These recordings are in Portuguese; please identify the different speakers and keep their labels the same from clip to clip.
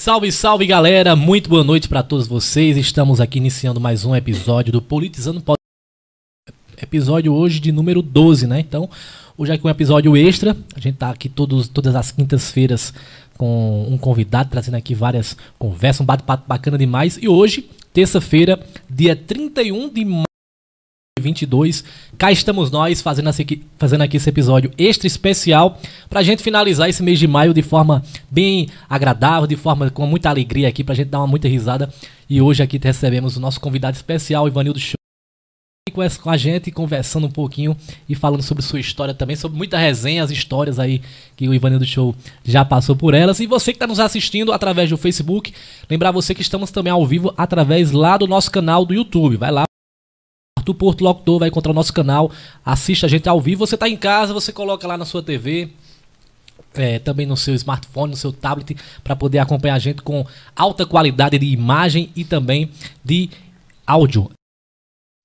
Speaker 1: Salve, salve galera, muito boa noite para todos vocês. Estamos aqui iniciando mais um episódio do Politizando Pod. Episódio hoje de número 12, né? Então, hoje é aqui um episódio extra. A gente tá aqui todos, todas as quintas-feiras com um convidado, trazendo aqui várias conversas, um bate-papo bacana demais. E hoje, terça-feira, dia 31 de maio. 22. Cá estamos nós fazendo, aqui, fazendo aqui esse episódio extra especial pra gente finalizar esse mês de maio de forma bem agradável, de forma com muita alegria aqui, pra gente dar uma muita risada. E hoje aqui recebemos o nosso convidado especial, Ivanildo Show. Com a gente, conversando um pouquinho e falando sobre sua história também, sobre muita resenha, as histórias aí que o Ivanildo Show já passou por elas. E você que está nos assistindo através do Facebook, lembrar você que estamos também ao vivo através lá do nosso canal do YouTube. Vai lá, Arthur Porto Locutor vai encontrar o nosso canal, assista a gente ao vivo. Você está em casa, você coloca lá na sua TV, é, também no seu smartphone, no seu tablet, para poder acompanhar a gente com alta qualidade de imagem e também de áudio.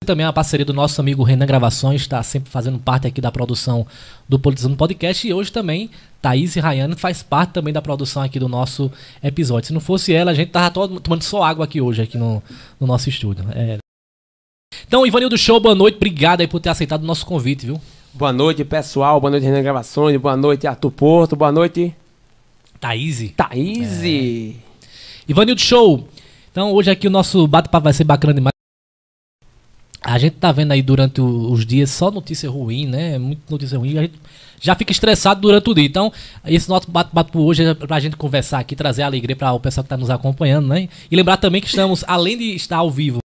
Speaker 1: Também é uma parceria do nosso amigo Renan Gravações, está sempre fazendo parte aqui da produção do Politizando Podcast. E hoje também, Thaís e Rayane faz parte também da produção aqui do nosso episódio. Se não fosse ela, a gente tava tomando só água aqui hoje, aqui no, no nosso estúdio. É, então, Ivanildo Show, boa noite. Obrigado aí por ter aceitado o nosso convite, viu?
Speaker 2: Boa noite, pessoal. Boa noite, Renan Gravações. Boa noite, Arthur Porto. Boa noite.
Speaker 1: Thaís.
Speaker 2: Thaís. É.
Speaker 1: Ivanildo Show. Então, hoje aqui o nosso bate-papo vai ser bacana demais. A gente tá vendo aí durante os dias só notícia ruim, né? Muita notícia ruim. A gente já fica estressado durante o dia. Então, esse nosso bate-papo hoje é pra gente conversar aqui, trazer alegria para o pessoal que tá nos acompanhando, né? E lembrar também que estamos, além de estar ao vivo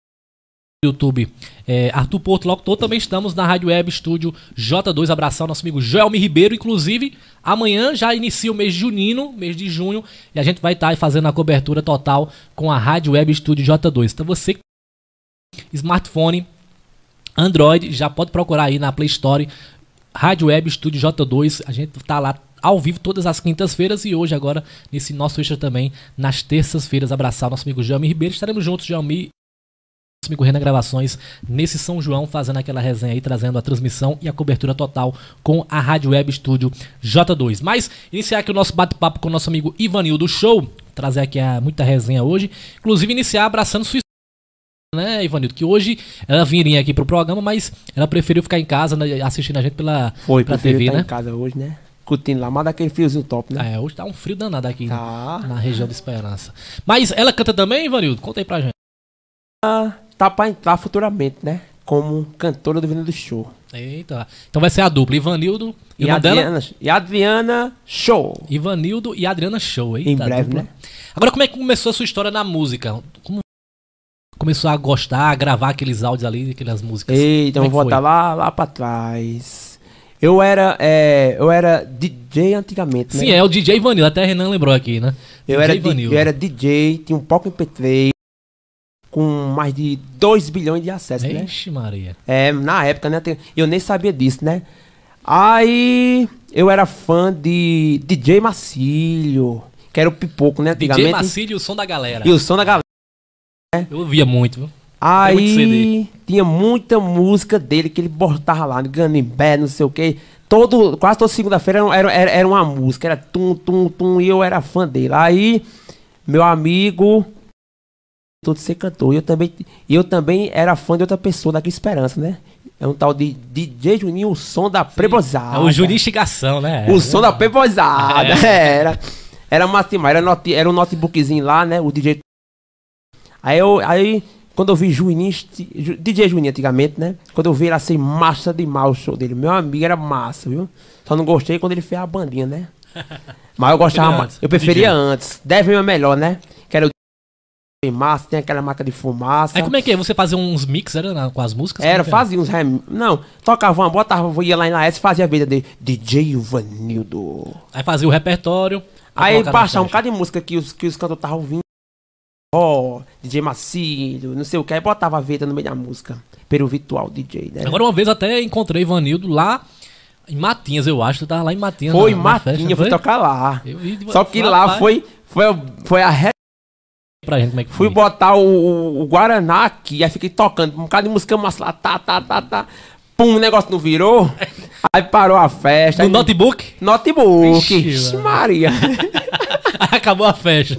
Speaker 1: YouTube é, Arthur Porto Locutor, também estamos na Rádio Web Estúdio J2. Abração nosso amigo Joelmi Ribeiro. Inclusive, amanhã já inicia o mês junino, mês de junho, e a gente vai estar tá fazendo a cobertura total com a Rádio Web Estúdio J2. Então você smartphone, Android, já pode procurar aí na Play Store Rádio Web Estúdio J2. A gente tá lá ao vivo todas as quintas-feiras e hoje agora nesse nosso extra também nas terças-feiras. Abraçar nosso amigo Joelmi Ribeiro. Estaremos juntos, Joelmi amigo Renan Gravações nesse São João, fazendo aquela resenha aí, trazendo a transmissão e a cobertura total com a Rádio Web Studio J2. Mas iniciar aqui o nosso bate-papo com o nosso amigo Ivanildo Show, trazer aqui a, muita resenha hoje, inclusive iniciar abraçando sua né, Ivanildo? Que hoje ela viria aqui pro programa, mas ela preferiu ficar em casa né, assistindo a gente pela,
Speaker 2: Foi, pela TV, né? em casa hoje, né? Curtindo lá, mas daquele friozinho top, né?
Speaker 1: É, hoje tá um frio danado aqui tá. na região de Esperança. Mas ela canta também, Ivanildo? Conta aí pra gente.
Speaker 2: Ah, tá pra entrar futuramente, né? Como cantora do Ivanildo Show.
Speaker 1: Eita. Então vai ser a dupla, Ivanildo
Speaker 2: e, e Adriana. E Adriana Show.
Speaker 1: Ivanildo e Adriana Show, Eita,
Speaker 2: Em breve, né?
Speaker 1: Agora, como é que começou a sua história na música? Como começou a gostar, a gravar aqueles áudios ali, aquelas músicas?
Speaker 2: Eita, vamos é voltar lá, lá pra trás. Eu era, é, eu era DJ antigamente,
Speaker 1: né? Sim, é o DJ Ivanildo, até Renan lembrou aqui, né?
Speaker 2: Eu, DJ era, eu era DJ, tinha um pouco MP3, com mais de 2 bilhões de acessos,
Speaker 1: né? Ixi, Maria.
Speaker 2: É, na época, né? Eu nem sabia disso, né? Aí eu era fã de DJ Macílio, que era o pipoco, né?
Speaker 1: DJ Macílio e o som da galera.
Speaker 2: E o som da galera.
Speaker 1: Né? Eu ouvia muito, viu?
Speaker 2: Aí tinha muita música dele que ele botava lá, no Ganibé, não sei o que. Todo, quase toda segunda-feira era, era, era uma música, era tum, tum, tum, e eu era fã dele. Aí, meu amigo todo ser cantor. E eu também, eu também era fã de outra pessoa, daqui Esperança, né? É um tal de DJ Juninho, o som da Prebosada. É
Speaker 1: o Juninho Instigação, né?
Speaker 2: O som da Prebosada, é. era. Era uma era, not, era um notebookzinho lá, né? O DJ. Aí eu, aí, quando eu vi Juninho, DJ Juninho antigamente, né? Quando eu vi ele assim, massa demais o show dele. Meu amigo era massa, viu? Só não gostei quando ele fez a bandinha, né? Mas eu gostava mais. Eu preferia DJ. antes. Deve ser melhor, né? Tem massa, tem aquela marca de fumaça.
Speaker 1: Aí como é que é? Você fazia uns mix era, na, com as músicas?
Speaker 2: Era, é fazia uns rem... Não, tocava uma, botava, ia lá na S fazia a vida de DJ Vanildo.
Speaker 1: Aí fazia o repertório.
Speaker 2: Aí baixava um bocado de música que os, que os cantores estavam ouvindo. Ó, oh, DJ Macílio, não sei o que. Aí botava a vida no meio da música. Pelo virtual DJ, né?
Speaker 1: Agora uma vez até encontrei Vanildo lá em Matinhas, eu acho. Tu tava lá em Matinhas.
Speaker 2: Foi, em Matinhas, fui tocar lá. Só que lá foi, foi, foi a
Speaker 1: pra gente como é que
Speaker 2: Fui botar o, o, Guaraná aqui, aí fiquei tocando um bocado de música massa lá, tá, tá, tá, tá. Pum, o negócio não virou. Aí parou a festa.
Speaker 1: No aí, notebook?
Speaker 2: Notebook. Ixi, Maria.
Speaker 1: Acabou a festa.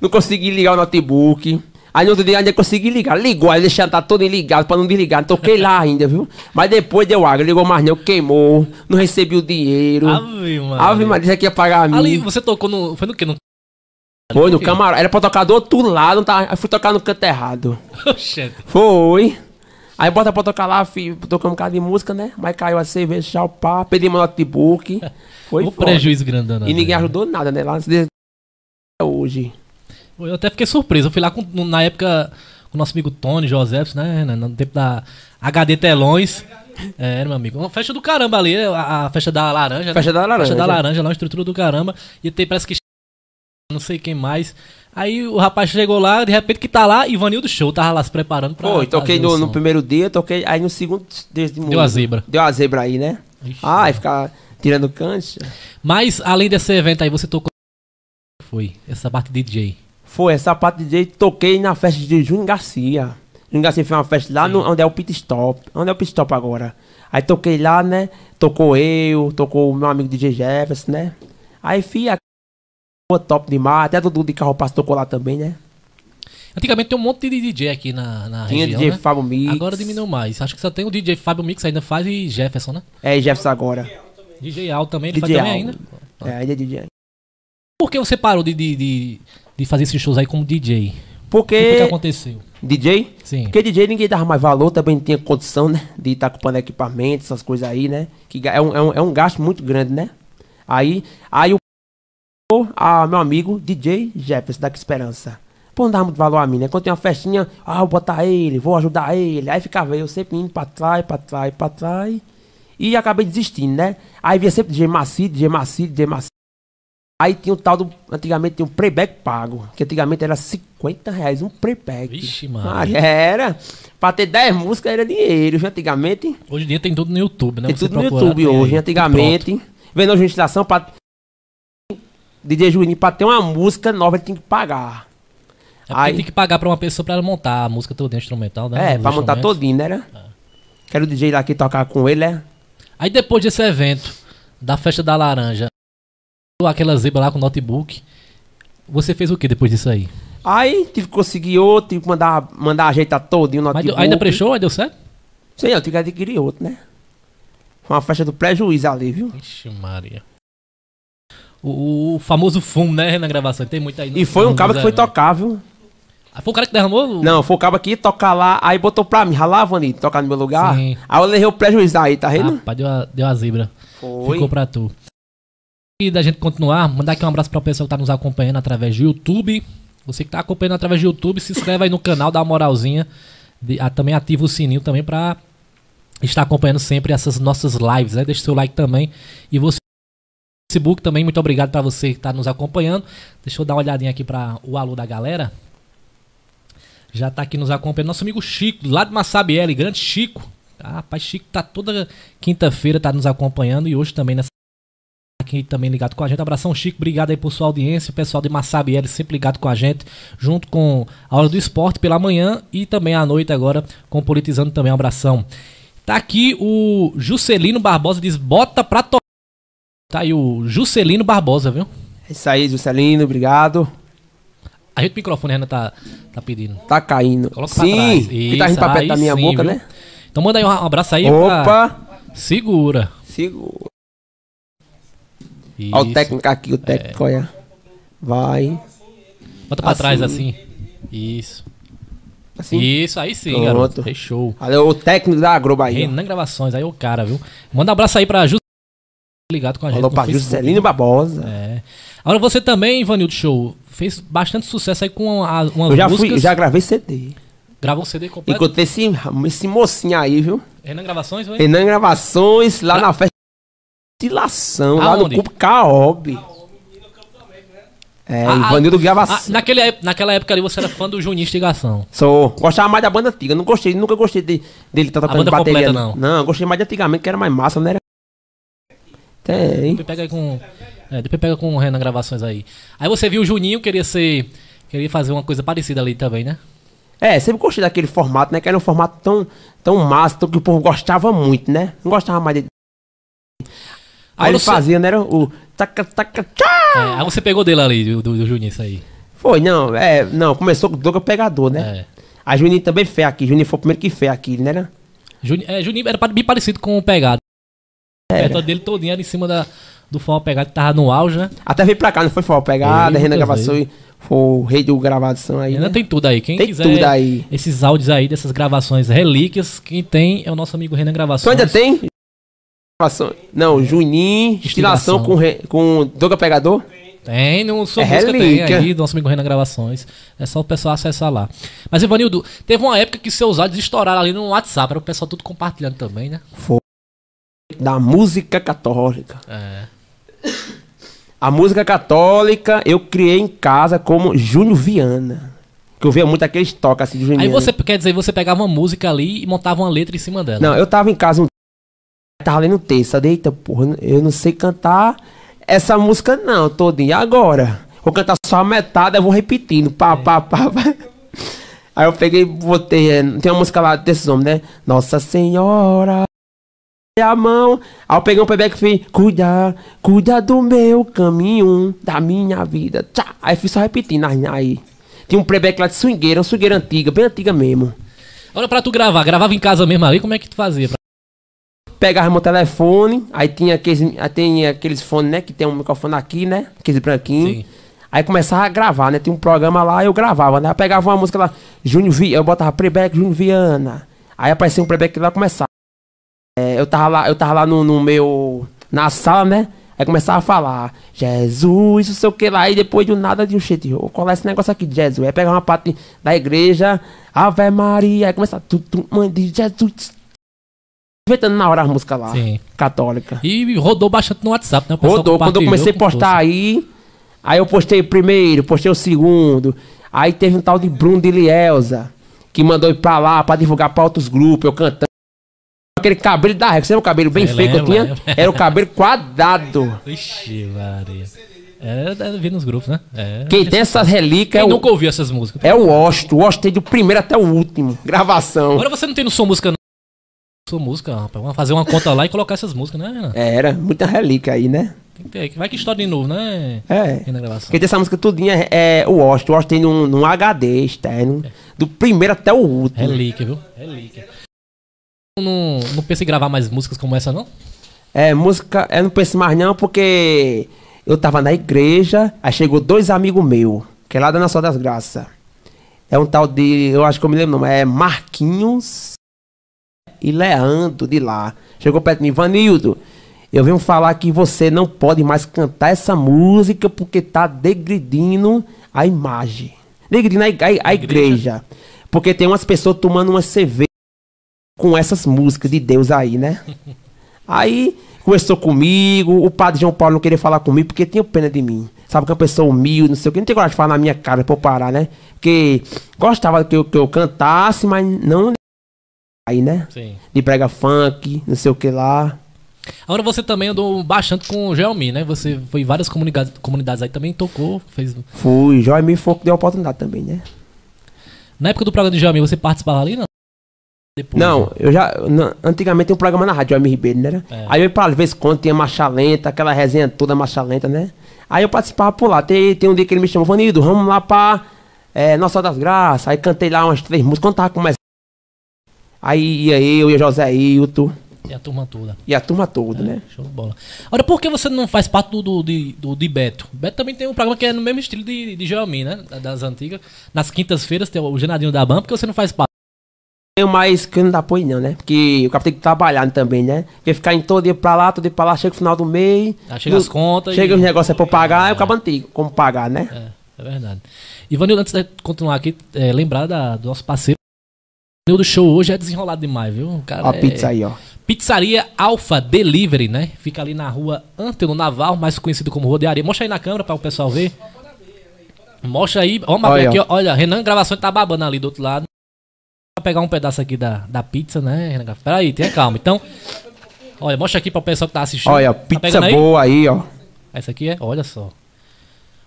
Speaker 2: Não consegui ligar o notebook. Aí no outro dia ainda consegui ligar. Ligou, aí deixei tá todo ligado pra não desligar. Toquei lá ainda, viu? Mas depois deu água, ligou mais não, queimou. Não recebi o dinheiro.
Speaker 1: Ave, mano.
Speaker 2: Ave Maria, já que ia pagar a mim.
Speaker 1: Ali, você tocou no. Foi no quê? No...
Speaker 2: Foi no camarote. Era pra tocar do outro lado, tá? Aí fui tocar no canto errado.
Speaker 1: Oxente.
Speaker 2: Foi. Aí bota pra tocar lá, filho, tocamos um bocado de música, né? Mas caiu a cerveja, tchau, pá, perdi meu notebook. Foi
Speaker 1: O
Speaker 2: foda.
Speaker 1: prejuízo grandão.
Speaker 2: E ninguém ajudou nada, né? Lá desde hoje.
Speaker 1: Eu até fiquei surpreso. Eu fui lá com- na época com o nosso amigo Tony Joseph, né? No tempo da HD Telões. É, meu amigo. Uma festa do caramba ali, a, a festa da laranja. né?
Speaker 2: Festa da laranja.
Speaker 1: Festa da laranja, lá, uma estrutura do caramba. E tem, parece que. Não sei quem mais. Aí o rapaz chegou lá, de repente que tá lá, Ivanildo Show, tava lá se preparando pra.
Speaker 2: Foi, toquei no, no primeiro dia, toquei. Aí no segundo dia de música.
Speaker 1: a zebra.
Speaker 2: Deu a zebra aí, né?
Speaker 1: Ixi.
Speaker 2: Ah, e ficar tirando cancha.
Speaker 1: Mas além desse evento aí, você tocou. Foi, essa parte de DJ.
Speaker 2: Foi, essa parte de DJ toquei na festa de Júnior Garcia. Júnior Garcia fez uma festa lá no, onde é o Pit Stop. Onde é o Pit Stop agora? Aí toquei lá, né? Tocou eu, tocou o meu amigo DJ Jefferson, né? Aí fia top demais. Até Dudu de Carropasso tocou lá também, né?
Speaker 1: Antigamente tem um monte de DJ aqui na, na
Speaker 2: Tinha
Speaker 1: região,
Speaker 2: DJ
Speaker 1: né?
Speaker 2: Fábio Mix.
Speaker 1: Agora diminuiu mais. Acho que só tem o DJ Fábio Mix ainda faz e Jefferson, né?
Speaker 2: É, Jefferson agora.
Speaker 1: DJ Al também, ele
Speaker 2: DJ
Speaker 1: faz também
Speaker 2: Al.
Speaker 1: ainda.
Speaker 2: É, ainda é DJ.
Speaker 1: Por que você parou de, de, de, de fazer esses shows aí como DJ? O que, que
Speaker 2: Porque
Speaker 1: aconteceu?
Speaker 2: DJ,
Speaker 1: Sim.
Speaker 2: porque DJ ninguém dava mais valor, também não tinha condição, né? De estar comprando equipamento, essas coisas aí, né? Que é um, é, um, é um gasto muito grande, né? Aí, aí o a meu amigo DJ Jefferson da Esperança. Pô, não dava muito valor a mim, né? Quando tem uma festinha, ah, vou botar ele, vou ajudar ele. Aí ficava eu sempre indo pra trás, pra trás, pra trás. E acabei desistindo, né? Aí via sempre DJ Maci, DJ Maci, DJ Maci. Aí tinha o tal do. Antigamente tinha um playback pago. Que antigamente era 50 reais um playback.
Speaker 1: Vixe,
Speaker 2: Ah,
Speaker 1: mano.
Speaker 2: era. Pra ter 10 músicas era dinheiro. viu? Antigamente.
Speaker 1: Hoje em dia tem tudo no YouTube, né?
Speaker 2: tem
Speaker 1: Você
Speaker 2: tudo no YouTube hoje. Antigamente. Vendo a legislação pra. DJ Juninho, pra ter uma música nova, ele tem que pagar.
Speaker 1: É
Speaker 2: Aí-
Speaker 1: tem que pagar pra uma pessoa pra ela montar a música toda instrumental, né?
Speaker 2: É,
Speaker 1: Os
Speaker 2: pra montar todinho, né? né? Quero o DJ lá que tocar com ele, né?
Speaker 1: Aí depois desse evento, da festa da laranja, aquela zebra lá com notebook, você fez o que depois disso aí?
Speaker 2: Aí tive que conseguir outro, tive que mandar, mandar ajeitar todinho
Speaker 1: Mas
Speaker 2: notebook.
Speaker 1: deu- ainda prestou? Aí deu certo?
Speaker 2: Sei, eu tive que adquirir outro, né? Foi uma festa do prejuízo ali, viu?
Speaker 1: Ixi, Maria. O, o famoso fumo, né, na gravação. Tem muito aí. no-
Speaker 2: E foi um cabo que foi
Speaker 1: evento.
Speaker 2: tocar, viu?
Speaker 1: Ah, foi o cara que derramou? o-
Speaker 2: Não, foi o cabo ia tocar lá, aí botou pra mim, ralá, Vanito, tocar no meu lugar.
Speaker 1: Sim.
Speaker 2: Aí eu levei o prejuízo aí, tá vendo?
Speaker 1: Rapaz, deu a, deu a zebra.
Speaker 2: Foi.
Speaker 1: Ficou pra tu. E da gente continuar, mandar aqui um abraço pra pessoa que tá nos acompanhando através do YouTube. Você que tá acompanhando através do YouTube, se inscreve aí no canal, dá uma moralzinha. De- ah, também ativa o sininho também pra estar acompanhando sempre essas nossas lives, né? Deixa seu like também. E você Facebook também, muito obrigado pra você que tá nos acompanhando. Deixa eu dar uma olhadinha aqui pra o alô da galera. Já tá aqui nos acompanhando nosso amigo Chico, lá de Massabielle, grande Chico. Ah, rapaz, Chico tá toda quinta-feira, tá nos acompanhando e hoje também nessa aqui também ligado com a gente. Abração, Chico. Obrigado aí por sua audiência. O pessoal de Massabielle sempre ligado com a gente, junto com a Hora do Esporte pela manhã e também à noite agora com Politizando também. Um abração. Tá aqui o Juscelino Barbosa, diz: bota pra tocar. Tá aí o Juscelino Barbosa, viu?
Speaker 2: É isso aí, Juscelino, obrigado.
Speaker 1: Ajeita o microfone, Renan tá, tá pedindo.
Speaker 2: Tá caindo.
Speaker 1: Coloca pra
Speaker 2: sim,
Speaker 1: trás.
Speaker 2: que tá indo pra
Speaker 1: Isso,
Speaker 2: perto da minha
Speaker 1: sim,
Speaker 2: boca,
Speaker 1: viu?
Speaker 2: né?
Speaker 1: Então manda aí um abraço aí. pra-
Speaker 2: Opa!
Speaker 1: Segura.
Speaker 2: Segura.
Speaker 1: Isso.
Speaker 2: Olha o técnico aqui, o técnico, olha. Vai.
Speaker 1: Bota pra
Speaker 2: Assim.
Speaker 1: trás assim. Isso.
Speaker 2: Assim.
Speaker 1: Isso, aí sim,
Speaker 2: Pronto.
Speaker 1: garoto. Fechou.
Speaker 2: Olha o técnico da Globo aí.
Speaker 1: Renan Gravações, aí o cara, viu? Manda um abraço aí pra Juscelino ligado com a gente.
Speaker 2: Pra
Speaker 1: Facebook.
Speaker 2: Juscelino Barbosa.
Speaker 1: É. Agora você também, Ivanildo Show, fez bastante sucesso aí com a, umas
Speaker 2: Eu já
Speaker 1: músicas.
Speaker 2: fui, já gravei CD.
Speaker 1: Gravou um CD completo.
Speaker 2: Encontrei esse, esse mocinho aí, viu?
Speaker 1: Renan Gravações, vai?
Speaker 2: Renan Gravações, lá na festa de Lação, lá no Cupo Caob. É,
Speaker 1: Ah, ah,
Speaker 2: Ivanildo
Speaker 1: Ah,
Speaker 2: Gravação.
Speaker 1: naquele, ép- naquela época ali você era fã do Juninho Instigação.
Speaker 2: Sou. Gostava mais da banda antiga. Não gostei, nunca gostei de, dele tá tocando
Speaker 1: banda
Speaker 2: bateria.
Speaker 1: completa, não?
Speaker 2: Não, gostei mais de antigamente, que era mais massa, não era? Tem.
Speaker 1: Depois pega com. É, depois pega com o Renan Gravações aí. Aí você viu o Juninho, queria ser. Queria fazer uma coisa parecida ali também, né?
Speaker 2: É, sempre gostei daquele formato, né? Que era um formato tão, tão massa, tão que o povo gostava muito, né? Não gostava mais de. Aí ele fazia, né? era O. Taca, taca, tchá!
Speaker 1: É, aí você pegou dele ali, do, do, do Juninho, isso aí.
Speaker 2: Foi, não, é, não, começou com o Douglas Pegador, né?
Speaker 1: É.
Speaker 2: A Juninho também fez aqui. Juninho foi o primeiro que fez aqui, né? né?
Speaker 1: Juni, é, Juninho era bem parecido com o Pegado. A meta dele todinha era em cima da, do forró Pegado, que tava no auge, né?
Speaker 2: Até veio pra cá, não foi Forró Pegada,
Speaker 1: Veio
Speaker 2: Renan Gravação, foi o rei do gravação aí,
Speaker 1: Ainda
Speaker 2: né?
Speaker 1: tem tudo aí. Quem
Speaker 2: Tem
Speaker 1: quiser
Speaker 2: tudo aí.
Speaker 1: esses áudios aí, dessas gravações relíquias, quem tem é o nosso amigo Renan
Speaker 2: Tu
Speaker 1: Gravações.
Speaker 2: ainda tem? Não, Juninho,
Speaker 1: Instigação.
Speaker 2: estilação com, re- com Douglas Pegador.
Speaker 1: Tem, no sua
Speaker 2: É
Speaker 1: música tem
Speaker 2: relíquia.
Speaker 1: aí, do nosso amigo Renan Gravações. É só o pessoal acessar lá. Mas, Ivanildo, teve uma época que seus áudios estouraram ali no WhatsApp, era o pessoal tudo compartilhando também, né?
Speaker 2: Da música católica.
Speaker 1: É.
Speaker 2: A música católica eu criei em casa como Júnior Viana. Que eu via muito aqueles toques assim de Júnior
Speaker 1: Aí você, quer dizer, você pegava uma música ali e montava uma letra em cima dela.
Speaker 2: Não, eu tava em casa um. Tava lendo texto. Eita, porra, eu não sei cantar essa música não, todinha. E agora? Vou cantar só a metade, eu vou repetindo. Pá, pá, pá, pá. Aí eu peguei, botei. é, Tem uma música lá desses homens, né? Nossa Senhora. A mão. Aí eu peguei um playback e fiz, cuida, cuida do meu caminho, da minha vida. Tchá. Aí fiz só repetindo. Aí. Tinha um playback lá de swingueira, uma swingueira antiga, bem antiga mesmo.
Speaker 1: Agora, pra tu gravar, gravava em casa mesmo ali, como é que tu fazia? Pra-
Speaker 2: pegava meu telefone, aí tinha aqueles, aí tem aqueles fones, né? Que tem um microfone aqui, né? Aqueles branquinhos.
Speaker 1: Sim.
Speaker 2: Aí começava a gravar, né? Tinha um programa lá, eu gravava, né? Eu pegava uma música lá, Júnior Viana, eu botava playback Júnior Viana. Aí aparecia um playback lá, começava. É, eu tava lá, eu tava lá no, no meu, na sala, né? Aí começava a falar, Jesus, não sei o que lá, e depois do nada de um jeito, eu colar esse negócio aqui de Jesus. Aí pegava uma parte da igreja, Ave Maria, aí começava, tu, tu, mãe de Jesus. Inventando na hora a música lá,
Speaker 1: Sim.
Speaker 2: católica.
Speaker 1: E rodou bastante no WhatsApp, né?
Speaker 2: Rodou. Quando eu comecei a postar
Speaker 1: força.
Speaker 2: aí, aí eu postei o primeiro, postei o segundo. Aí teve um tal de Bruno de Lielza, que mandou ir pra lá pra divulgar pra outros grupos, eu cantando. Aquele cabelo da régua, você lembra o cabelo bem
Speaker 1: Eu
Speaker 2: feio que eu tinha? Era o cabelo quadrado.
Speaker 1: Ixi, Maria. É, deve vir nos grupos, né? É.
Speaker 2: Quem tem essas relíquias
Speaker 1: Quem
Speaker 2: é o,
Speaker 1: nunca ouviu essas músicas?
Speaker 2: é o Osto. O Osto tem do primeiro até o último. Gravação.
Speaker 1: Agora você não tem no Som Música, não? Sua música, rapaz. Vamos fazer uma conta lá e colocar essas músicas, né, Renan?
Speaker 2: Era, muita relíquia aí, né?
Speaker 1: Tem que ter. Vai que estoura de novo, né?
Speaker 2: É. Quem tem essa música tudinha é, é o Osto. O Osto tem num, num HD externo. Do primeiro até o último.
Speaker 1: Relíquia, viu? Relíquia. Não, não pensa em gravar mais músicas como essa, não?
Speaker 2: É, música, eu não penso mais não, porque eu tava na igreja, aí chegou dois amigos meus, que é lá da Nação das Graças. É um tal de, eu acho que eu me lembro o nome, é Marquinhos e Leandro de lá. Chegou perto de mim, Vanildo, eu venho falar que você não pode mais cantar essa música porque tá degredindo a imagem. Degredindo a, a- a igreja. Porque tem umas pessoas tomando uma cerveja com essas músicas de Deus aí, né? Aí conversou comigo, o padre João Paulo não queria falar comigo porque tinha pena de mim. Sabe que é uma pessoa humilde, não sei o que, não tem coragem de falar na minha cara pra eu parar, né? Porque gostava que eu, que eu cantasse, mas não aí, né?
Speaker 1: Sim.
Speaker 2: De brega funk, não sei o que lá.
Speaker 1: Agora você também andou bastante com o Gelmi, né? Você foi em várias comunidades, comunidades aí também, tocou, fez...
Speaker 2: Fui, Joy Me Folk deu oportunidade também, né?
Speaker 1: Na época do programa de Gelmi, você participava ali, não? Depois,
Speaker 2: Não,
Speaker 1: né?
Speaker 2: eu já. na- antigamente tem um programa na rádio, Joy Me Ribeiro, né?
Speaker 1: É.
Speaker 2: Aí eu, para às vezes, quando tinha marcha lenta, aquela resenha toda marcha lenta, né? Aí eu participava por lá. Tem, tem um dia que ele me chamou, Vanildo, vamos lá pra é, Nossa das Graças. Aí cantei lá umas três músicas, quando tava começando. Aí ia eu, ia José Hilton,
Speaker 1: E a turma toda.
Speaker 2: e a turma toda, né?
Speaker 1: Show de bola. Agora, por que você não faz parte do, do, de, do, de Beto? Beto também tem um programa que é no mesmo estilo de, de Gelmi, né? Da- Das antigas. Nas quintas-feiras tem o Genadinho da Bam, porque você não faz parte.
Speaker 2: Eu mais que não dá apoio não, né? Porque o cara tem que trabalhar também, né? Porque ficar em todo dia pra lá, todo dia pra lá, chega o final do mês.
Speaker 1: Aí chega as contas
Speaker 2: Chega
Speaker 1: e-
Speaker 2: os negócios é pra pagar, aí o cabo antigo, como pagar, né?
Speaker 1: É, é verdade. Ivanildo, antes de continuar aqui, é, lembrar da, do nosso parceiro. O Ivanildo Show hoje é desenrolado demais, viu? Cara
Speaker 2: Ó a
Speaker 1: é-
Speaker 2: pizza aí, ó.
Speaker 1: Pizzaria Alfa Delivery, né? Fica ali na rua Anteno Naval, mais conhecido como Rodearia. Mostra aí na câmera para o pessoal ver. Mostra aí. Aqui,
Speaker 2: ó,
Speaker 1: olha, Renan Gravações tá babando ali do outro lado. Pegar um pedaço aqui da, da pizza, né, Renan? Pera aí, tenha calma. Então, olha, mostra aqui para o pessoal que tá assistindo.
Speaker 2: Olha,
Speaker 1: Tá
Speaker 2: pizza
Speaker 1: aí?
Speaker 2: boa aí, ó.
Speaker 1: Essa aqui é, olha só.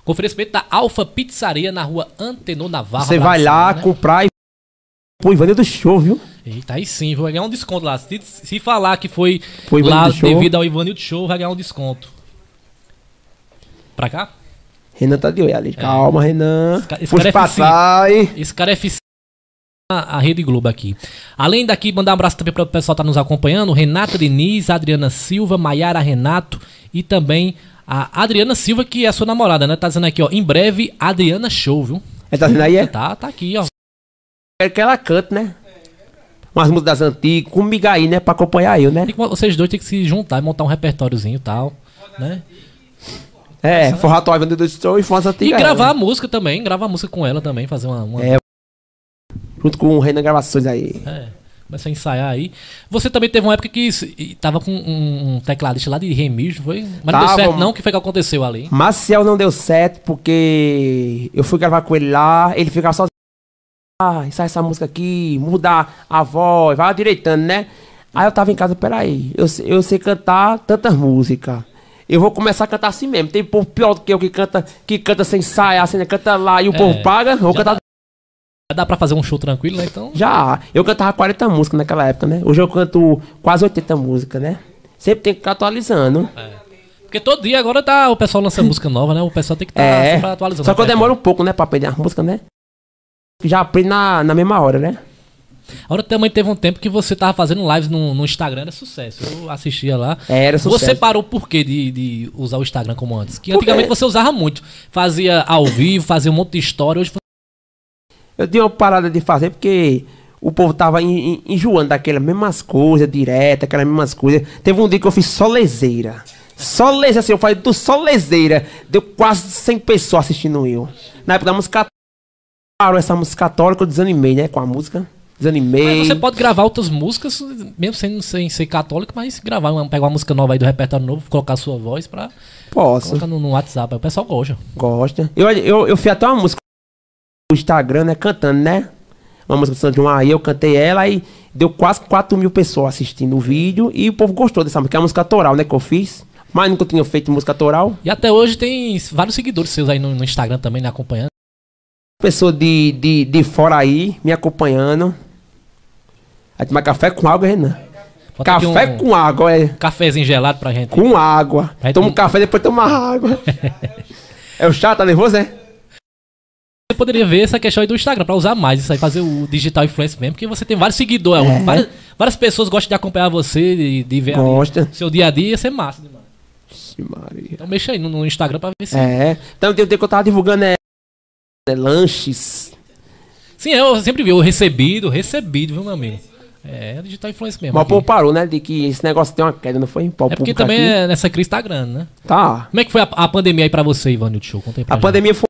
Speaker 1: Com oferecimento da Alfa Pizzaria na rua Antenor Navarro.
Speaker 2: Você vai lá
Speaker 1: né?
Speaker 2: comprar e. Pô, Ivanildo Show, viu?
Speaker 1: Eita, aí sim, vai ganhar um desconto lá. Se, se falar que foi
Speaker 2: Foi
Speaker 1: lá devido ao Ivanildo Show, vai ganhar um desconto. Pra cá?
Speaker 2: Renan tá de olho ali. Calma, Renan.
Speaker 1: Esse ca- esse
Speaker 2: Puxa
Speaker 1: cara é
Speaker 2: trás.
Speaker 1: Esse cara é eficiente a Rede Globo aqui. Além daqui, mandar um abraço também para o pessoal que tá nos acompanhando. Renata Diniz, Adriana Silva, Maiara Renato e também a Adriana Silva, que é a sua namorada, né? Tá dizendo aqui, ó, em breve, Adriana Show, viu?
Speaker 2: Ele tá dizendo aí, é?
Speaker 1: Tá, tá aqui, ó.
Speaker 2: Quero que ela cante, né? Umas músicas antigas, comigo aí, né? Pra acompanhar eu, né?
Speaker 1: Vocês dois têm que se juntar e montar um repertóriozinho e tal, né?
Speaker 2: É, forró atual vendedor de show e forró
Speaker 1: E
Speaker 2: antiga.
Speaker 1: gravar a música também, gravar a música com ela também, fazer uma... uma-
Speaker 2: É. Junto com o Renan Gravações aí.
Speaker 1: É, começa a ensaiar aí. Você também teve uma época que tava com um, tecladista lá de Remígio, foi? Mas não deu
Speaker 2: Tava,
Speaker 1: certo não, o que foi que aconteceu ali?
Speaker 2: Maciel não deu certo porque eu fui gravar com ele lá, ele ficava sozinho. Ah, ensaia essa música aqui, mudar a voz, vai direitando, né? Aí eu tava em casa, peraí, eu, sei- eu sei cantar tantas músicas. Eu vou começar a cantar assim mesmo. Tem povo pior do que eu que canta, que canta sem ensaiar, assim, né? canta lá e o
Speaker 1: É,
Speaker 2: povo paga. Vou cantar
Speaker 1: Dá pra fazer um show tranquilo, né? Então,
Speaker 2: Já, eu cantava 40 músicas naquela época, né? Hoje eu canto quase 80 músicas, né? Sempre tem que ficar atualizando.
Speaker 1: porque todo dia agora tá o pessoal lança música nova, né? O pessoal tem que estar
Speaker 2: É.
Speaker 1: sempre atualizando.
Speaker 2: Só que eu demoro um pouco, né, pra aprender as músicas, né? Já aprendo na, na mesma hora, né?
Speaker 1: Agora também teve um tempo que você tava fazendo lives no, no Instagram, era sucesso. Eu assistia lá.
Speaker 2: É, Era sucesso.
Speaker 1: Você parou por quê de, de usar o Instagram como antes? Que
Speaker 2: Porque-
Speaker 1: antigamente você usava muito. Fazia ao vivo, fazia um monte de história. Hoje
Speaker 2: Eu dei uma parada de fazer porque o povo tava en- en- enjoando daquelas mesmas coisas, direto, aquelas mesmas coisas. Teve um dia que eu fiz só lezeira. Só lezeira, assim, eu falei do só lezeira. Deu quase 100 pessoas assistindo eu. Na época da música parou essa música católica, eu desanimei, né, com a música. Desanimei.
Speaker 1: Mas você pode gravar outras músicas, mesmo sem, sem ser católico, mas gravar, uma, pegar uma música nova aí do repertório novo, colocar a sua voz pra
Speaker 2: Posso.
Speaker 1: colocar no, no WhatsApp. Aí O pessoal gosta.
Speaker 2: Gosta. Eu, eu, eu fiz até uma música no Instagram, né? Cantando, né? Uma música do São João aí, eu cantei ela e deu quase 4 mil pessoas assistindo o vídeo e o povo gostou dessa música, que é a música autoral, né? Que eu fiz. Mas nunca tinha feito música autoral.
Speaker 1: E até hoje tem vários seguidores seus aí no, no Instagram também, né, acompanhando.
Speaker 2: Pessoa de, de, de fora aí me acompanhando. Aí tomar café com água, Renan.
Speaker 1: Bota
Speaker 2: Café
Speaker 1: um
Speaker 2: com água, é.
Speaker 1: cafezinho gelado pra gente.
Speaker 2: Com água. Toma um café depois toma água. é o chato, tá nervoso, é?
Speaker 1: Poderia ver essa questão aí do Instagram pra usar mais isso aí, fazer o digital influencer mesmo, porque você tem vários seguidores.
Speaker 2: É.
Speaker 1: Várias, várias pessoas gostam de acompanhar você, de, de ver ali
Speaker 2: Gosta.
Speaker 1: seu dia a dia, ia ser massa demais.
Speaker 2: Maria.
Speaker 1: Então mexa aí no, no Instagram pra ver se.
Speaker 2: É. Então tem dia que eu tava divulgando é, é, lanches.
Speaker 1: Sim, eu sempre vi o recebido, recebido, viu, meu amigo? É, digital influencer mesmo.
Speaker 2: Mas o povo parou, né? De que esse negócio tem uma queda, não foi? Pau
Speaker 1: É porque
Speaker 2: público
Speaker 1: também
Speaker 2: aqui.
Speaker 1: é- nessa crise tá grande, né?
Speaker 2: Tá.
Speaker 1: Como é que foi a, a pandemia aí pra você, Ivanildo Show? Conta aí pra
Speaker 2: A
Speaker 1: gente.
Speaker 2: pandemia foi.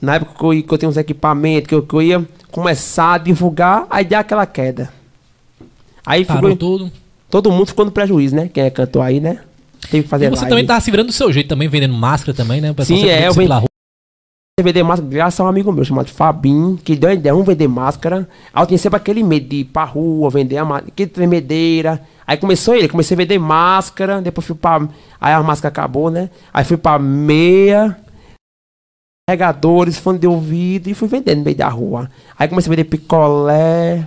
Speaker 2: Na época que eu, que eu tinha uns equipamentos, que eu, que eu ia começar a divulgar, aí deu aquela queda. Aí
Speaker 1: Parou
Speaker 2: ficou,
Speaker 1: tudo.
Speaker 2: todo mundo ficou no prejuízo, né? Quem é cantor aí, né? Teve que fazer
Speaker 1: E você
Speaker 2: live.
Speaker 1: também tava se virando do seu jeito também, vendendo máscara também, né? O pessoal
Speaker 2: Sim, é, eu
Speaker 1: rua.
Speaker 2: vender máscara graças a um amigo meu chamado Fabinho, que deu a ideia, vamos vender máscara. Aí eu tinha sempre aquele medo de ir pra rua, vender a máscara, que tremedeira. Aí começou ele, comecei a vender máscara, depois fui pra. Aí a máscara acabou, né? Aí fui pra meia, carregadores, fone de ouvido e fui vendendo no meio da rua. Aí comecei a vender picolé,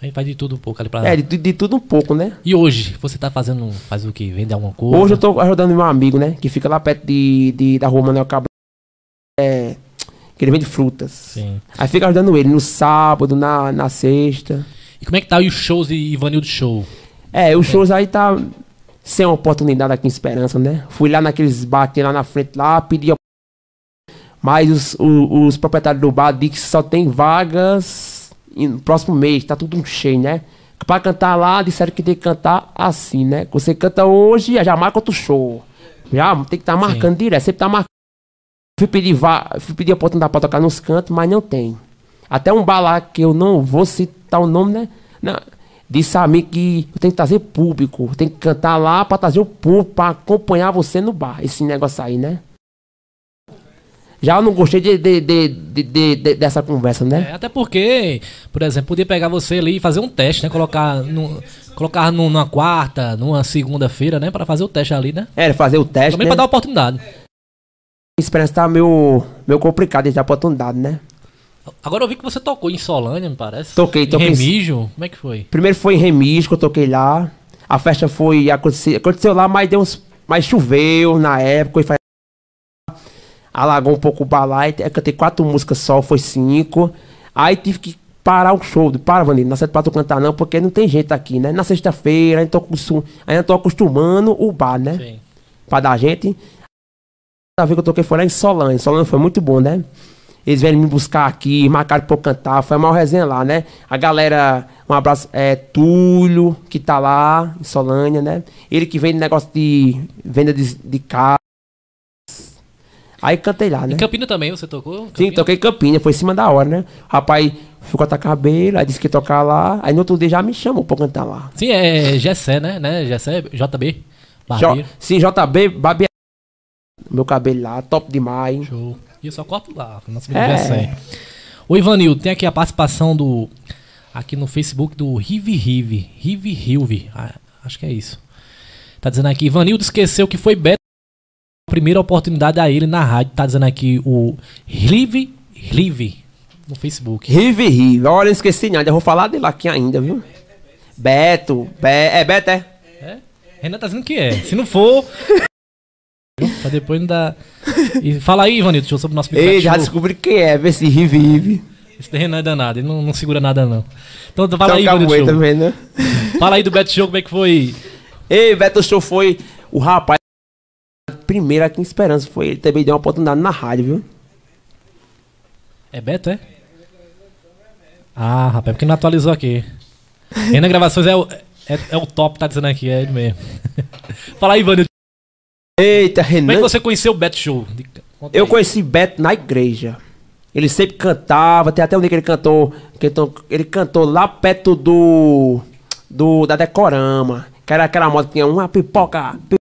Speaker 1: A gente faz de tudo um pouco ali pra.
Speaker 2: é, de, de tudo um pouco, né?
Speaker 1: E hoje, você tá fazendo. Faz o quê? Vende alguma coisa?
Speaker 2: Hoje eu tô ajudando meu amigo, né? Que fica lá perto de, de- da rua Manuel Cabral. É, que ele vende frutas.
Speaker 1: Sim.
Speaker 2: Aí fica ajudando ele no sábado, na, na sexta.
Speaker 1: E como é que tá aí os shows de Ivanildo Show?
Speaker 2: É, os shows aí tá sem oportunidade aqui em Esperança, né? Fui lá naqueles tem lá na frente lá, pedi a... Mas os, o- os proprietários do bar dizem que só tem vagas no próximo mês, tá tudo cheio, né? Pra cantar lá, disseram que tem que cantar assim, né? Você canta hoje, já marca outro show. Já tem que estar tá marcando direto, sempre tá marcando. Fui pedir. Fui pedir a oportunidade pra tocar nos cantos, mas não tem. Até um bar lá que eu não vou citar o nome, né? Não, disse a mim que eu tenho que trazer público. Tem que cantar lá pra trazer o público, pra acompanhar você no bar. Esse negócio aí, né? Já eu não gostei de, de- de- de- de- de- dessa conversa, né?
Speaker 1: É, até porque, por exemplo, podia pegar você ali e fazer um teste, né? Colocar, no, colocar num- numa quarta, numa segunda-feira, né? Pra fazer o teste ali, né?
Speaker 2: Era fazer o teste,
Speaker 1: Também
Speaker 2: né?
Speaker 1: pra dar oportunidade.
Speaker 2: A experiência tá meio, meio complicado de dar oportunidade, né?
Speaker 1: Agora eu vi que você tocou em Solânia, me parece.
Speaker 2: Toquei,
Speaker 1: Em
Speaker 2: toquei.
Speaker 1: Remígio. Como é que foi?
Speaker 2: Primeiro foi em Remis, que eu toquei lá. A festa foi. Aconteceu, aconteceu lá, mas deu uns. Mas choveu na época. E faz... alagou um pouco o balai. Eu cantei quatro músicas só, foi cinco. Aí tive que parar o show. Para, Vanille, não aceito pra tu cantar não, porque não tem gente aqui, né? Na sexta-feira, ainda ainda tô acostumando o bar, né?
Speaker 1: Sim.
Speaker 2: Pra dar gente. A vez que eu toquei foi lá em Solane. Solane foi muito bom, né? Eles vieram me buscar aqui, marcaram pra eu cantar. Foi a maior resenha lá, né? A galera, um abraço, é Túlio, que tá lá em Solânia, né? Ele que vende negócio de venda de, de carros. Aí cantei lá, né?
Speaker 1: Em Campina também você tocou?
Speaker 2: Sim,
Speaker 1: Campina?
Speaker 2: toquei em Campina, foi em cima da hora, né? Rapaz ficou cortar cabelo, aí disse que ia tocar lá. Aí no outro dia já me chamou pra cantar lá.
Speaker 1: Sim, é Gessé, né? né? Gessé, JB. Barbeiro.
Speaker 2: sim, JB, Babi. Meu cabelo lá, top demais.
Speaker 1: Show. E eu só corto lá, nosso
Speaker 2: É.
Speaker 1: Gessé. Ô Ivanildo, tem aqui a participação do. Aqui no Facebook do Rive Rive. Rive Rive. Ah, acho que é isso. Tá dizendo aqui, Ivanildo esqueceu que foi Beto primeira oportunidade a ele na rádio. Tá dizendo aqui o Rive Rive no Facebook.
Speaker 2: Rive, Rive. Olha, esqueci nada. Eu vou falar dele aqui ainda, viu? Beto. Be é Beto, é?
Speaker 1: É? Renan tá dizendo que é. Se não for. pra depois não dar. E fala aí, Ivanildo, deixa eu sobre o nosso
Speaker 2: Ei, já descobri quem é. Vê se Rive, Rive.
Speaker 1: Esse Renan é danado, ele não, não segura nada, não. Então fala
Speaker 2: Só
Speaker 1: aí,
Speaker 2: cabueta,
Speaker 1: Show.
Speaker 2: vendo?
Speaker 1: Fala aí do Beto Show, como é que foi?
Speaker 2: Ei, Beto Show foi o rapaz. Primeiro aqui em Esperança. Foi ele também deu uma oportunidade na rádio, viu?
Speaker 1: É Beto, é? Ah, rapaz, porque não atualizou aqui. Renan Gravações é o, é, é o top, tá dizendo aqui, é ele mesmo. Fala aí, Ivanildo.
Speaker 2: Eita,
Speaker 1: Como é
Speaker 2: Renan.
Speaker 1: que você conheceu o Beto Show? Conta
Speaker 2: Eu
Speaker 1: aí.
Speaker 2: conheci Beto na igreja. Ele sempre cantava, tem até um dia que ele cantou, que ele to- ele cantou lá perto do, do da Decorama, que era aquela moto que tinha uma pipoca. pi-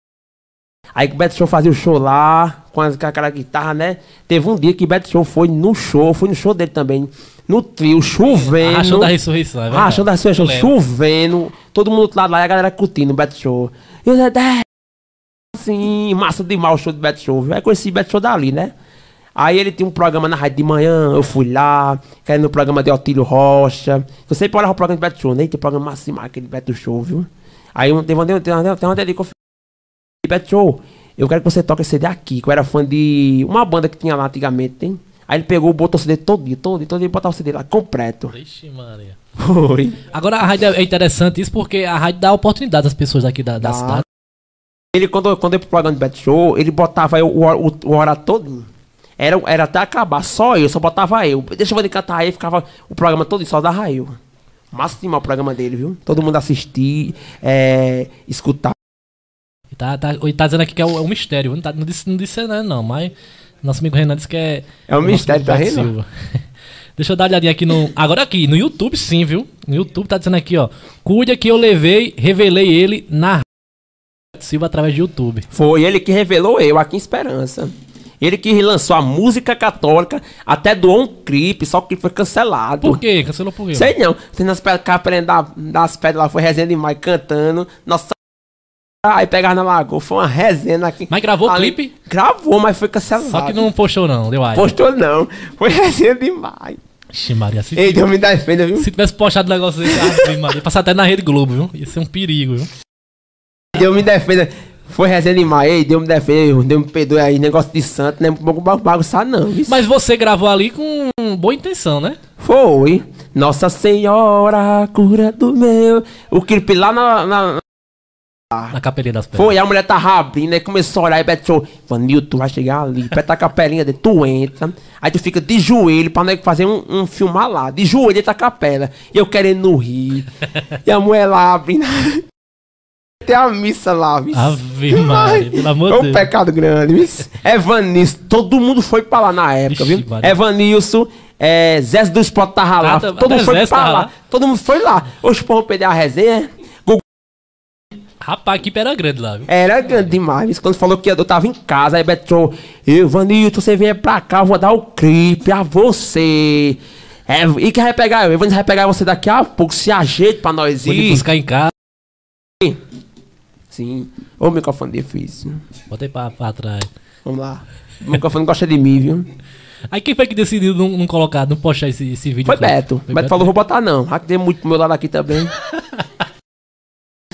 Speaker 2: Aí que o Beto Show fazia o show lá, com, as, com aquela guitarra, né? Teve um dia que o Beto Show foi no show, foi no show dele também, no trio, chovendo.
Speaker 1: Ah, show da ressurreição, é
Speaker 2: Ah,
Speaker 1: verdade.
Speaker 2: show da ressurreição, chovendo, todo mundo do lado lá e a galera curtindo o Beto Show. E o Zé assim, massa demais o show do Beto Show. viu? Aí conheci o Beto Show dali, né? Aí ele tinha um programa na rádio de manhã, eu fui lá, era no programa de Otílio Rocha. Eu sempre olhava o programa de Beto Show, nem tem programa assim, aquele Beto Show, viu? Aí um- teve uma, teve uma, teve uma dele que eu fiz, Beto Show, eu quero que você toque esse CD aqui, que eu era fã de uma banda que tinha lá antigamente, tem? Aí ele pegou, botou o CD todo dia, todo dia, botava o CD lá, completo.
Speaker 1: Ixi, Maria.
Speaker 2: Foi.
Speaker 1: Agora a rádio é interessante isso porque a rádio dá oportunidade às pessoas aqui da, da cidade.
Speaker 2: Ele, quando, quando eu ia pro programa de Bet Show, ele botava eu, o, o, o horário todo. Era, era até acabar, só eu, só botava eu. Deixa eu ver cantar aí, ficava o programa todo só eu. Massa demais o programa dele, viu? Todo mundo assistir, é, escutar.
Speaker 1: Tá, tá, ele tá dizendo aqui que é, o- é um mistério. Não, tá, não, disse, não disse nada, não, mas nosso amigo Renan disse que é.
Speaker 2: É um mistério, tá vendo?
Speaker 1: Silva. Deixa eu dar uma olhadinha aqui no. Agora aqui, no YouTube sim, viu? No YouTube tá dizendo aqui, ó. Cuida que eu levei, revelei ele na Silva através do YouTube.
Speaker 2: Foi ele que revelou eu aqui em Esperança. Ele que lançou a música católica, até doou um clipe, só que foi cancelado.
Speaker 1: Por quê? Cancelou por quê?
Speaker 2: Sei não. Tem nas pedras, da- das pedras lá, foi resenha demais, cantando. Nossa. Aí pegava na lagoa, foi uma resenha aqui.
Speaker 1: Mas gravou o clipe?
Speaker 2: Gravou, mas foi cancelado.
Speaker 1: Só que não postou, não, deu ai.
Speaker 2: Postou não. Foi resenha demais.
Speaker 1: Ixi, Maria, se,
Speaker 2: Ei, Deus me defenda, viu?
Speaker 1: se tivesse postado um negócio desse, ah, Maria, ia passar até na Rede Globo, viu? Ia ser um perigo, viu?
Speaker 2: Deus me defenda. Foi resenha demais. Ei, Deus me defenda. Deus me perdoe aí. Negócio de santo, não é pouco bagunçar, não. viu?
Speaker 1: Mas você gravou ali com boa intenção, né?
Speaker 2: Foi. Nossa Senhora, cura do meu. O clipe lá na. na-
Speaker 1: Na capelinha das pedras.
Speaker 2: Foi, a mulher tava abrindo, aí começou a olhar e falou, Vanil, tu vai chegar ali, aperta a capelinha dele, tu entra, aí tu fica de joelho pra nós fazer um, um filmar lá, de joelho dentro da capela, e eu querendo rir, e a mulher lá abrindo, tem a missa lá, viu?
Speaker 1: Ave Maria, pelo amor
Speaker 2: É
Speaker 1: de
Speaker 2: um
Speaker 1: Deus.
Speaker 2: pecado grande, viu? Evanilson, todo mundo foi pra lá na época,
Speaker 1: Vixe,
Speaker 2: viu?
Speaker 1: Maria.
Speaker 2: Evanilson, é, Zé do Spot tava lá,
Speaker 1: Ah, tá-
Speaker 2: todo mundo foi
Speaker 1: Zé
Speaker 2: pra lá,
Speaker 1: lá.
Speaker 2: todo mundo foi lá. Hoje, porra, perder a resenha,
Speaker 1: Rapaz, a equipe era grande lá, viu?
Speaker 2: Era grande demais. Quando falou que eu tava em casa, aí Beto falou, eu, Vanilton, você vem pra cá, eu vou dar o clipe a você. É, e quem vai pegar eu? Evanilton vai pegar você daqui a pouco, se ajeite pra nós
Speaker 1: de
Speaker 2: ir.
Speaker 1: buscar em casa.
Speaker 2: Sim. Ô, microfone difícil.
Speaker 1: Botei pra, pra trás.
Speaker 2: Vamos lá. O microfone gosta de mim, viu?
Speaker 1: Aí quem foi que decidiu não, não colocar, não postar esse, esse vídeo?
Speaker 2: Foi? Beto.
Speaker 1: Foi
Speaker 2: Beto falou, vou botar não. Que tem muito pro meu lado aqui também.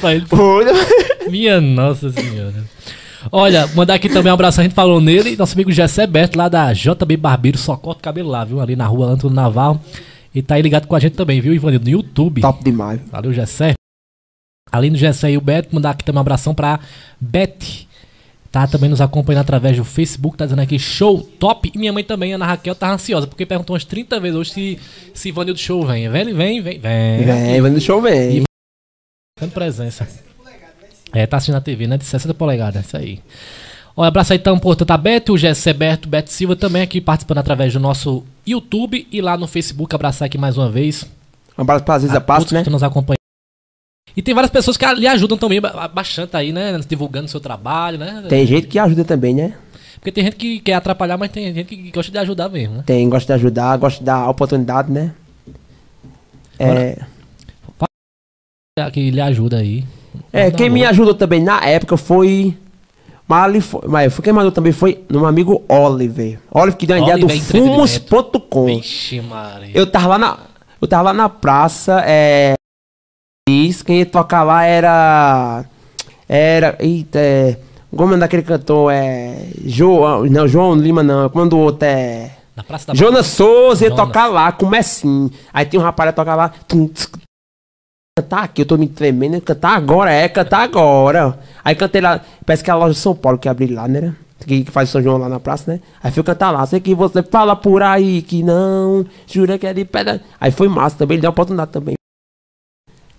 Speaker 2: Foi.
Speaker 1: Minha nossa senhora. Olha, mandar aqui também um abraço, a gente falou nele, nosso amigo Gessé Beto, lá da JB Barbeiro, só corta o cabelo lá, viu? Ali na rua Antônio Naval. E tá aí ligado com a gente também, viu, Ivanildo? No YouTube.
Speaker 2: Top demais.
Speaker 1: Valeu, Gessé. Além do Gessé e o Beto, mandar aqui também um abração pra Beth. Tá também nos acompanhando através do Facebook, tá dizendo aqui show top. E minha mãe também, Ana Raquel, tá ansiosa, porque perguntou umas 30 vezes hoje se, se Ivanildo Show vem. Vem, vem, vem, vem.
Speaker 2: Vem, vai no show, vem.
Speaker 1: Dando presença. É, tá assistindo a TV, né? De 60 polegadas, isso aí. Olha, abraço aí então, portanto, a Beto, o Gessé Berto, Beto Silva também aqui participando através do nosso YouTube e lá no Facebook. Abraçar aqui mais uma vez.
Speaker 2: Um abraço pra Ziza
Speaker 1: a
Speaker 2: Passo, né?
Speaker 1: que nos acompanhando. E tem várias pessoas que lhe ajudam também ba- bastante aí, né? Divulgando o seu trabalho, né?
Speaker 2: Tem gente que ajuda também, né?
Speaker 1: Porque tem gente que quer atrapalhar, mas tem gente que gosta de ajudar mesmo, né?
Speaker 2: Tem, gosta de ajudar, gosta de dar oportunidade, né? É,
Speaker 1: Que lhe ajuda aí.
Speaker 2: é quem me ajudou também na época foi. Mas, ali foi, mas quem me ajudou também foi meu amigo Oliver. Oliver que deu a ideia do fumos.com.
Speaker 1: Vixe, Maria.
Speaker 2: Eu tava lá na. Eu tava lá na praça, é. Quem ia tocar lá era. Era. Eita, é. Como é daquele cantor? É. João. Não, João Lima não. Como é o outro? É.
Speaker 1: Na Praça da
Speaker 2: Jonas Souza ia
Speaker 1: Jonas.
Speaker 2: tocar lá, com o Messinho. Aí tem um rapaz ia tocar lá. tum, tsk, Cantar aqui, eu tô me tremendo. Cantar agora, é, cantar agora. Aí cantei lá. Parece que é a loja de São Paulo que abriu lá, né? Que, que faz São João lá na praça, né? Aí fui cantar lá. Sei que você fala por aí que não. Jura que é de pedra. Aí foi massa também, ele deu oportunidade também.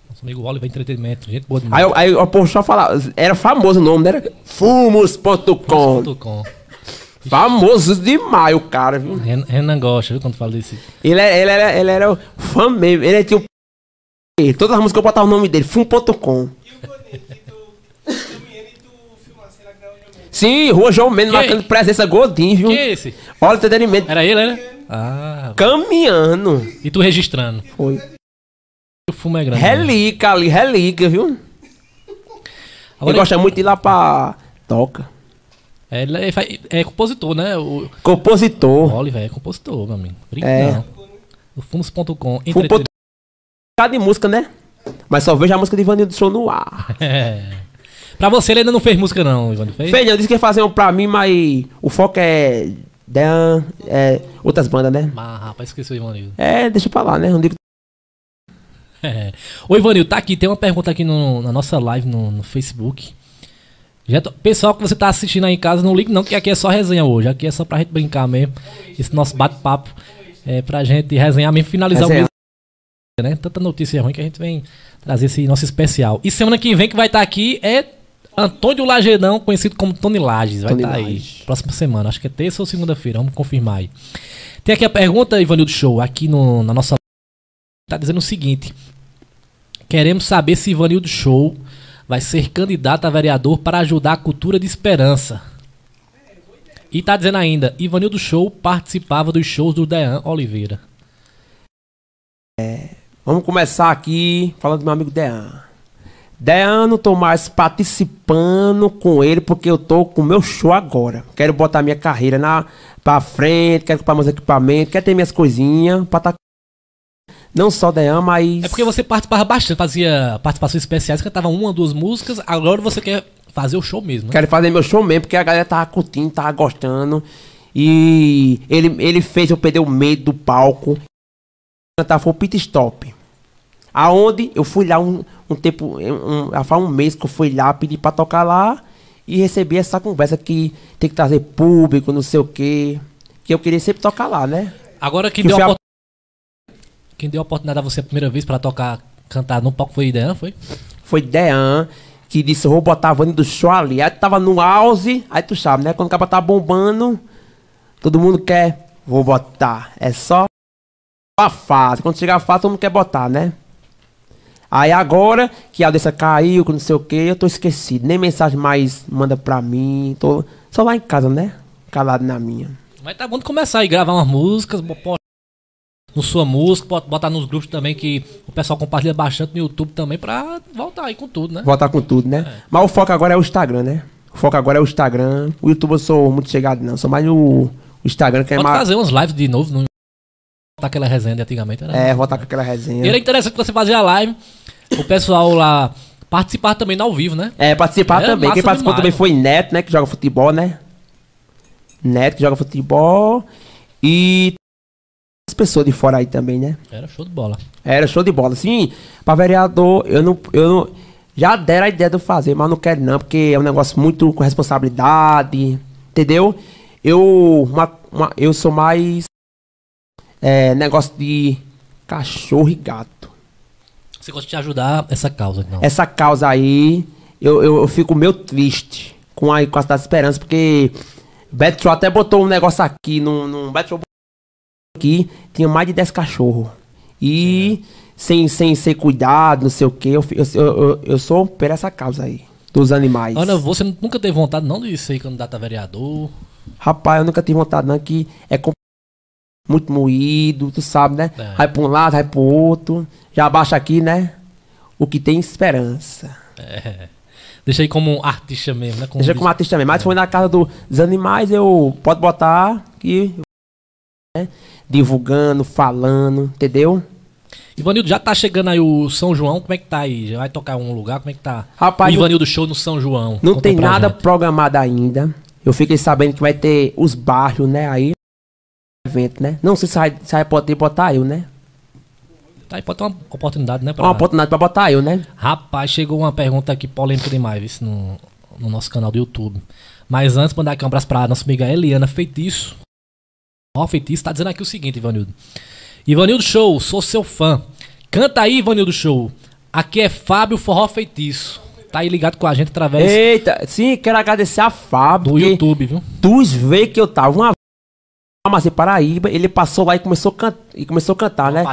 Speaker 1: Nosso amigo Oliver Entretenimento. Gente boa demais.
Speaker 2: Aí, eu- aí o povo só falava. Era famoso o nome, né? Era Fumos.com. Famoso demais o cara, viu?
Speaker 1: Ren- Renan gosta, viu, quando fala desse.
Speaker 2: Ele era, ele era, ele era fã mesmo. Ele tinha Todas as músicas eu botava o nome dele, fum.com. Sim, Rua João Mendes marcando presença Godinho, viu?
Speaker 1: Quem é esse?
Speaker 2: Olha o entretenimento.
Speaker 1: Era ele, né? Ah,
Speaker 2: Caminhando.
Speaker 1: e tu registrando.
Speaker 2: Foi.
Speaker 1: O fumo é grande.
Speaker 2: Relíquia ali, relíquia, viu? Ele
Speaker 1: Agora,
Speaker 2: gosta muito de ir lá pra Toca.
Speaker 1: é, ele é, é compositor, né? O, o
Speaker 2: Compositor.
Speaker 1: Oliver é compositor, meu amigo. Brinca
Speaker 2: É.
Speaker 1: não. O Fumos.com. Entretenimento.
Speaker 2: de música, né? Mas só vejo a música de Ivanildo Show no ar.
Speaker 1: É. Pra você, ele ainda não fez música, não, Ivan. Fez?
Speaker 2: Feijão disse que ia fazer um pra mim, mas o foco é. Dan, é outras bandas, né?
Speaker 1: Mas, rapaz, esqueci o Ivanildo.
Speaker 2: É, deixa pra lá, né? Não digo
Speaker 1: É. Ô, Ivanildo, tá aqui. Tem uma pergunta aqui no- na nossa live no, no Facebook. Tô- pessoal que você tá assistindo aí em casa, não ligue não, que aqui é só resenha hoje. Aqui é só pra gente brincar mesmo. Esse nosso bate-papo é pra gente resenhar mesmo, finalizar
Speaker 2: Resenhar.
Speaker 1: o. Né? Tanta notícia ruim que a gente vem trazer esse nosso especial. E semana que vem que vai estar aqui é Antônio Lagedão, conhecido como Tony Lages. Vai estar aí.
Speaker 2: Lages.
Speaker 1: Próxima semana. Acho que é terça ou segunda-feira. Vamos confirmar aí. Tem aqui a pergunta, Ivanildo Show, aqui no, na nossa. Tá dizendo o seguinte. Queremos saber se Ivanildo Show vai ser candidato a vereador para ajudar a cultura de esperança. E tá dizendo ainda, Ivanildo Show participava dos shows do Dean Oliveira.
Speaker 2: Vamos começar aqui falando do meu amigo Dean. Dean, não tô mais participando com ele porque eu tô com o meu show agora. Quero botar minha carreira na, pra frente, quero comprar meus equipamentos, quero ter minhas coisinhas pra tá. Não só Dean, mas.
Speaker 1: É porque você participava bastante, fazia participações especiais, cantava uma duas músicas, agora você quer fazer o show mesmo, né?
Speaker 2: Quero fazer meu show mesmo, porque a galera tava curtindo, tava gostando. E ele, ele fez eu perder o medo do palco. Cantar foi o Pit Stop. Aonde eu fui lá um, um tempo, um, faz um mês que eu fui lá, pedi pra tocar lá e recebi essa conversa que tem que trazer público, não sei o quê. Que eu queria sempre tocar lá, né?
Speaker 1: Agora quem
Speaker 2: Que
Speaker 1: deu, a opor- quem deu a oportunidade a você a primeira vez pra tocar, cantar no palco foi Dean, foi?
Speaker 2: Foi Dean que disse, vou botar a Vani do show ali. Aí tava no auge, aí tu sabe, né? Quando o cara tá bombando, todo mundo quer, vou botar. É só a fase. Quando chegar a fase, todo mundo quer botar, né? Aí agora que a Aldessa caiu, que não sei o que, eu tô esquecido. Nem mensagem mais manda pra mim. Tô só lá em casa, né? Calado na minha.
Speaker 1: Mas tá bom de começar aí, gravar umas músicas, bo- postar no sua música, bot- botar nos grupos também que o pessoal compartilha bastante no YouTube também pra voltar aí com tudo, né?
Speaker 2: Voltar com tudo, né? Mas o foco agora é o Instagram, né? O foco agora é o Instagram. O YouTube eu sou muito chegado, não. Sou mais o, Instagram que é
Speaker 1: Pode
Speaker 2: mais.
Speaker 1: fazer umas lives de novo, não botar aquela resenha de antigamente, né?
Speaker 2: É, voltar com aquela resenha.
Speaker 1: E era interessante que você fazia a live, o pessoal lá Participar também ao vivo, né?
Speaker 2: É, participar
Speaker 1: É,
Speaker 2: também. Quem participou
Speaker 1: demais,
Speaker 2: também foi Neto, né? Que joga futebol, né? Neto, que joga futebol. E. As pessoas de fora aí também, né?
Speaker 1: Era show de bola.
Speaker 2: Era show de bola. Sim, pra vereador, eu não. Eu não já deram a ideia de eu fazer, mas não quero não, porque é um negócio muito com responsabilidade. Entendeu? Eu. uma- uma- eu sou mais. É, negócio de cachorro e gato.
Speaker 1: Você gosta de ajudar essa causa, então.
Speaker 2: Essa causa aí, eu, eu, eu fico meio triste com a, com a Cidade de Esperança, porque Betro até botou um negócio aqui, num, num Betro aqui, tinha mais de 10 cachorros. E sem, sem ser cuidado, não sei o que, eu, eu, eu, eu, sou por essa causa aí, dos animais.
Speaker 1: Ana, você nunca teve vontade não de ser candidato a vereador?
Speaker 2: Rapaz, eu nunca tive vontade não, que é com- muito moído, tu sabe, né?
Speaker 1: É.
Speaker 2: Vai pra um lado, vai pro outro. Já abaixa aqui, né? O que tem esperança.
Speaker 1: É. Deixa aí como um artista mesmo, né? Como
Speaker 2: Deixa
Speaker 1: diz-
Speaker 2: com artista também. Mas se foi na casa do- dos animais, eu pode botar que. né, divulgando, falando, entendeu?
Speaker 1: Ivanildo, já tá chegando aí o São João, como é que tá aí? Já vai tocar um lugar? Como é que tá?
Speaker 2: Rapaz,
Speaker 1: o Ivanildo Show no São João.
Speaker 2: Não
Speaker 1: Conta
Speaker 2: tem nada
Speaker 1: gente.
Speaker 2: programado ainda. Eu fiquei sabendo que vai ter os bairros, né? Aí. Evento, né? Não sei se vai, se vai poder botar eu, né?
Speaker 1: Aí, pode ter uma oportunidade, né?
Speaker 2: É uma oportunidade pra botar eu, né?
Speaker 1: Rapaz, chegou uma pergunta aqui polêmica demais, no, no nosso canal do YouTube. Mas antes, mandar aqui um abraço pra nossa amiga Eliana Feitiço. Ó, Feitiço tá dizendo aqui o seguinte, Ivanildo. Ivanildo Show, sou seu fã. Canta aí, Ivanildo Show. Aqui é Fábio Forró Feitiço. Tá aí ligado com a gente através
Speaker 2: Eita, sim, quero agradecer a Fábio.
Speaker 1: do YouTube, viu?
Speaker 2: Tu vê que eu tava uma em Paraíba, ele passou lá e começou a, can... e começou a cantar, né?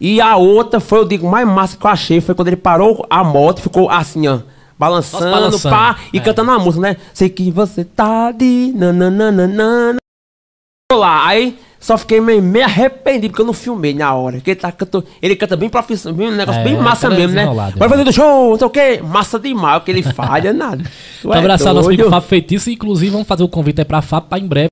Speaker 2: E a outra foi, eu digo, mais massa que eu achei, foi quando ele parou a moto, ficou assim, ó, balançando,
Speaker 1: Nossa, balançando,
Speaker 2: pá, e
Speaker 1: é.
Speaker 2: cantando a música, né? Sei que você tá de nananana. lá, aí só fiquei meio, meio arrependido porque eu não filmei na hora. Porque ele, tá, cantou, ele canta bem profissional, um negócio
Speaker 1: É,
Speaker 2: bem massa
Speaker 1: aquela
Speaker 2: mesmo, né? Vai
Speaker 1: né?
Speaker 2: fazer do show, não sei o quê, massa demais, que ele é nada.
Speaker 1: Então,
Speaker 2: é
Speaker 1: abraçar nosso amigo. Fábio Feitiço. Inclusive, vamos fazer o convite aí pra Fábio pra em breve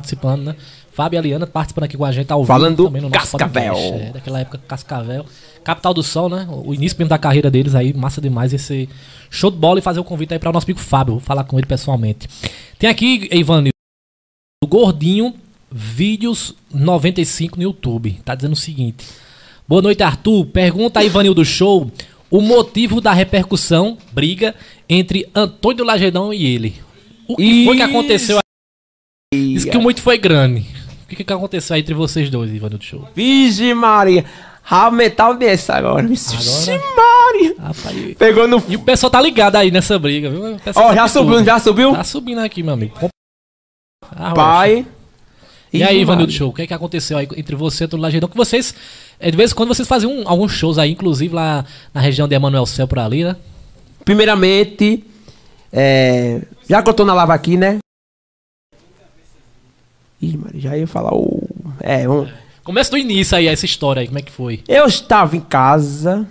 Speaker 1: participando, né? Fábio e a Liana participando aqui com a gente ao vivo.
Speaker 2: Falando do
Speaker 1: também no nosso
Speaker 2: Cascavel.
Speaker 1: podcast. É, daquela época Cascavel. Capital do Sol, né? O início mesmo da carreira deles aí, massa demais esse show de bola e fazer o convite aí para o nosso amigo Fábio. Vou falar com ele pessoalmente. Tem aqui, Ivan, o Gordinho Vídeos 95 no YouTube. Tá dizendo o seguinte. Boa noite, Arthur. Pergunta a Ivanildo Show o motivo da repercussão, briga, entre Antônio Lagedão e ele. O que foi que
Speaker 2: Isso.
Speaker 1: aconteceu aí? Diz que o muito foi grande. O que, que aconteceu aí entre vocês dois, Ivanildo Show?
Speaker 2: Vixe Maria, aumentar o desse agora. Vixe Maria.
Speaker 1: Rapaz,
Speaker 2: Pegou no...
Speaker 1: E o pessoal tá ligado aí nessa briga, viu?
Speaker 2: Ó,
Speaker 1: sabe
Speaker 2: já subiu,
Speaker 1: tudo.
Speaker 2: já subiu?
Speaker 1: Tá subindo aqui, meu amigo. Arrocha.
Speaker 2: Pai.
Speaker 1: E aí,
Speaker 2: Ih,
Speaker 1: Ivanildo. Show, o que, é que aconteceu aí entre você e o Lagedão? Que vocês, é, de vez em quando, vocês faziam um- alguns shows aí, inclusive lá na região de Emanuel Céu por ali, né?
Speaker 2: Primeiramente, é, já que eu tô na lava aqui, né? Ih, Maria, já ia falar o... É, um,
Speaker 1: Começa do início aí, essa história aí, como é que foi?
Speaker 2: eu estava em casa,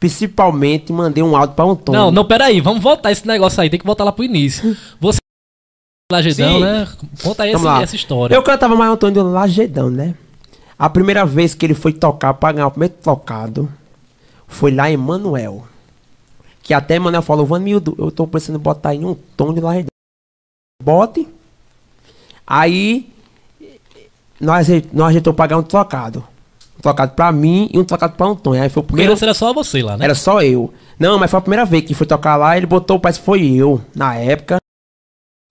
Speaker 2: principalmente mandei um áudio pra Antônio.
Speaker 1: Não, não, peraí, vamos voltar esse negócio aí, tem que voltar lá pro início. Você, Lagedão,
Speaker 2: Sim.
Speaker 1: né? Conta aí
Speaker 2: lá.
Speaker 1: essa história.
Speaker 2: Eu cantava mais Antônio do Lagedão, né? A primeira vez que ele foi tocar pra ganhar o primeiro tocado foi lá em Manuel. Que até Manuel falou, Vanildo, eu tô precisando botar em um tom de Lagedão. Bote. Aí nós, nós ajeitou pagar um trocado. Um trocado pra mim e um trocado pra Antônio. Aí foi o
Speaker 1: Porque
Speaker 2: primeiro.
Speaker 1: antes era só você lá, né?
Speaker 2: Era só eu. Não, mas foi a primeira vez que foi tocar lá, ele botou, parece que foi eu, na época.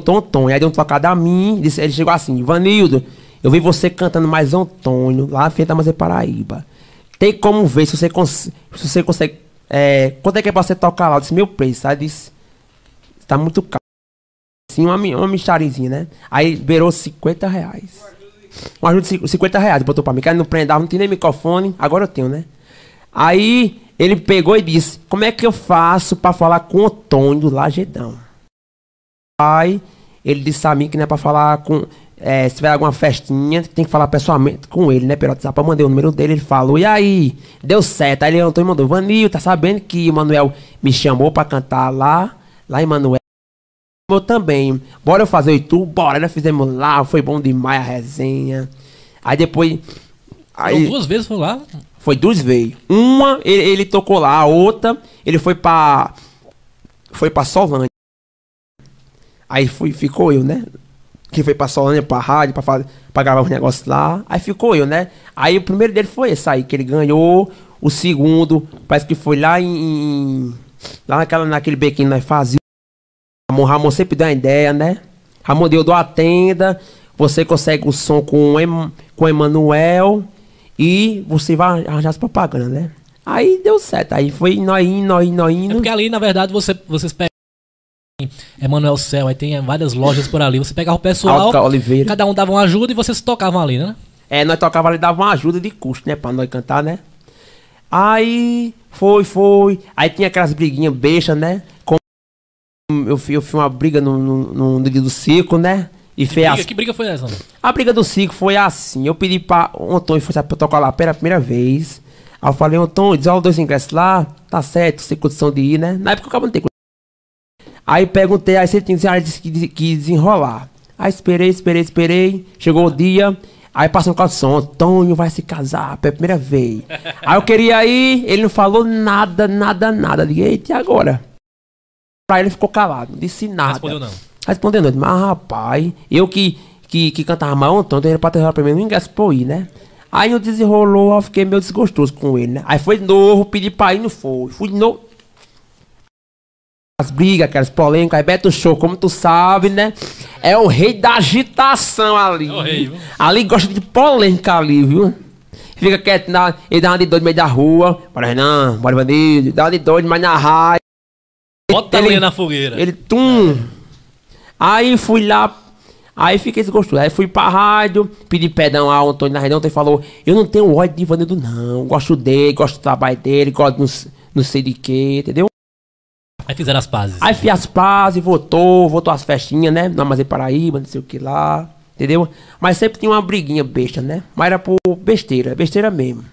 Speaker 2: Botou Antônio. Aí deu um tocado a mim, disse, ele chegou assim, Vanildo, eu vi você cantando mais Antônio, lá na Feita Mazé Paraíba. Tem como ver se você, cons se você consegue. É, quanto é que é pra você tocar lá? Eu disse, meu preço. Aí disse, tá muito caro. Assim, uma, uma micharizinha, né? Aí beirou 50 reais. Um ajuda de cinco- 50 reais, botou pra mim. Ele não prendava, não tinha nem microfone. Agora eu tenho, né? Aí ele pegou e disse: Como é que eu faço pra falar com o Antônio do Lagedão? Aí ele disse a mim que não é pra falar com. é, se tiver alguma festinha, tem que falar pessoalmente com ele, né? Pelo WhatsApp, eu mandei o número dele, ele falou, e aí? Deu certo. Aí ele Antônio mandou, Vanil, tá sabendo que o Manuel me chamou pra cantar lá, lá em Manuel. Eu também. Bora eu fazer o YouTube? Bora, nós fizemos lá, foi bom demais a resenha. Aí depois. Aí,
Speaker 1: duas vezes foi lá.
Speaker 2: Foi duas vezes. Uma, ele, ele tocou lá, a outra, ele foi pra. Foi pra Solândia. Aí fui, ficou eu, né? Que foi pra Solândia, pra rádio, pra, fazer, pra gravar os negócios lá. Aí ficou eu, né? Aí o primeiro dele foi esse aí, que ele ganhou. O segundo, parece que foi lá em. em- lá naquela, naquele bequinho que nós fazíamos. Ramon, Ramon sempre deu uma ideia, né? Ramon deu, a tenda. Você consegue o som com o Em- com o Emanuel. E você vai arranjar as propagandas, né? Aí deu certo. Aí foi nós indo, nós indo, nós
Speaker 1: É
Speaker 2: indo.
Speaker 1: porque ali, na verdade, você, vocês pegam. Emanuel Céu, aí tem várias lojas por ali. Você pegava o pessoal,
Speaker 2: Oliveira.
Speaker 1: cada um dava uma ajuda e vocês tocavam ali, né?
Speaker 2: É, nós tocava ali, dava uma ajuda de custo, né? Pra nós cantar, né? Aí, foi, foi. Aí tinha aquelas briguinhas bestas, né? Com... Eu, fi- eu fiz uma briga no, no, no, dia do circo, né? E
Speaker 1: Que briga,
Speaker 2: as-
Speaker 1: que briga foi essa, mano?
Speaker 2: A briga do circo foi assim. Eu pedi pra o Antônio foi sabe, pra tocar lá pela primeira vez. Aí eu falei, Antônio, desola dois ingressos lá. Tá certo, sem condição de ir, né? Na época eu acabo não tem condição. Aí perguntei, aí você tinha aí disse que, que desenrolar. Aí esperei, esperei, esperei. Chegou o dia. Aí passou um calção, Antônio vai se casar pela primeira vez. aí eu queria ir, ele não falou nada, nada, nada. Eu eita, e agora? Pra ele ficou calado, não disse nada.
Speaker 1: Respondeu não.
Speaker 2: Respondendo, mas rapaz, eu que, que, que cantava mal, então ele pra ter pra mim um ingresso pra eu ir, né? Aí eu desenrolou, eu fiquei meio desgostoso com ele, né? Aí foi de novo, pedi pra ir, não foi. Fui de novo. As brigas, aquelas polêmicas, aí Beto Show, como tu sabe, né? É o rei da agitação ali.
Speaker 1: É o rei, viu?
Speaker 2: Ali gosta de polêmica ali, viu? Fica quieto, na, ele dá uma de doido no meio da rua. Bora, não, bora, bandido. Dá uma de doido, mas na raia.
Speaker 1: Bota a
Speaker 2: Ele-
Speaker 1: lenha na fogueira.
Speaker 2: Ele, tum. Aí fui lá, aí fiquei desgostoso. Aí fui pra rádio, pedi perdão ao Antônio na reunião. Antônio falou: Eu não tenho ódio de Ivanildo, não. Gosto dele, gosto do trabalho dele, gosto não, não sei de quê, entendeu?
Speaker 1: Aí fizeram as pazes.
Speaker 2: Aí fiz as pazes, votou, votou as festinhas, né? Na Mazei Paraíba, não sei o que lá, entendeu? Mas sempre tinha uma briguinha besta, né? Mas era por besteira, besteira mesmo.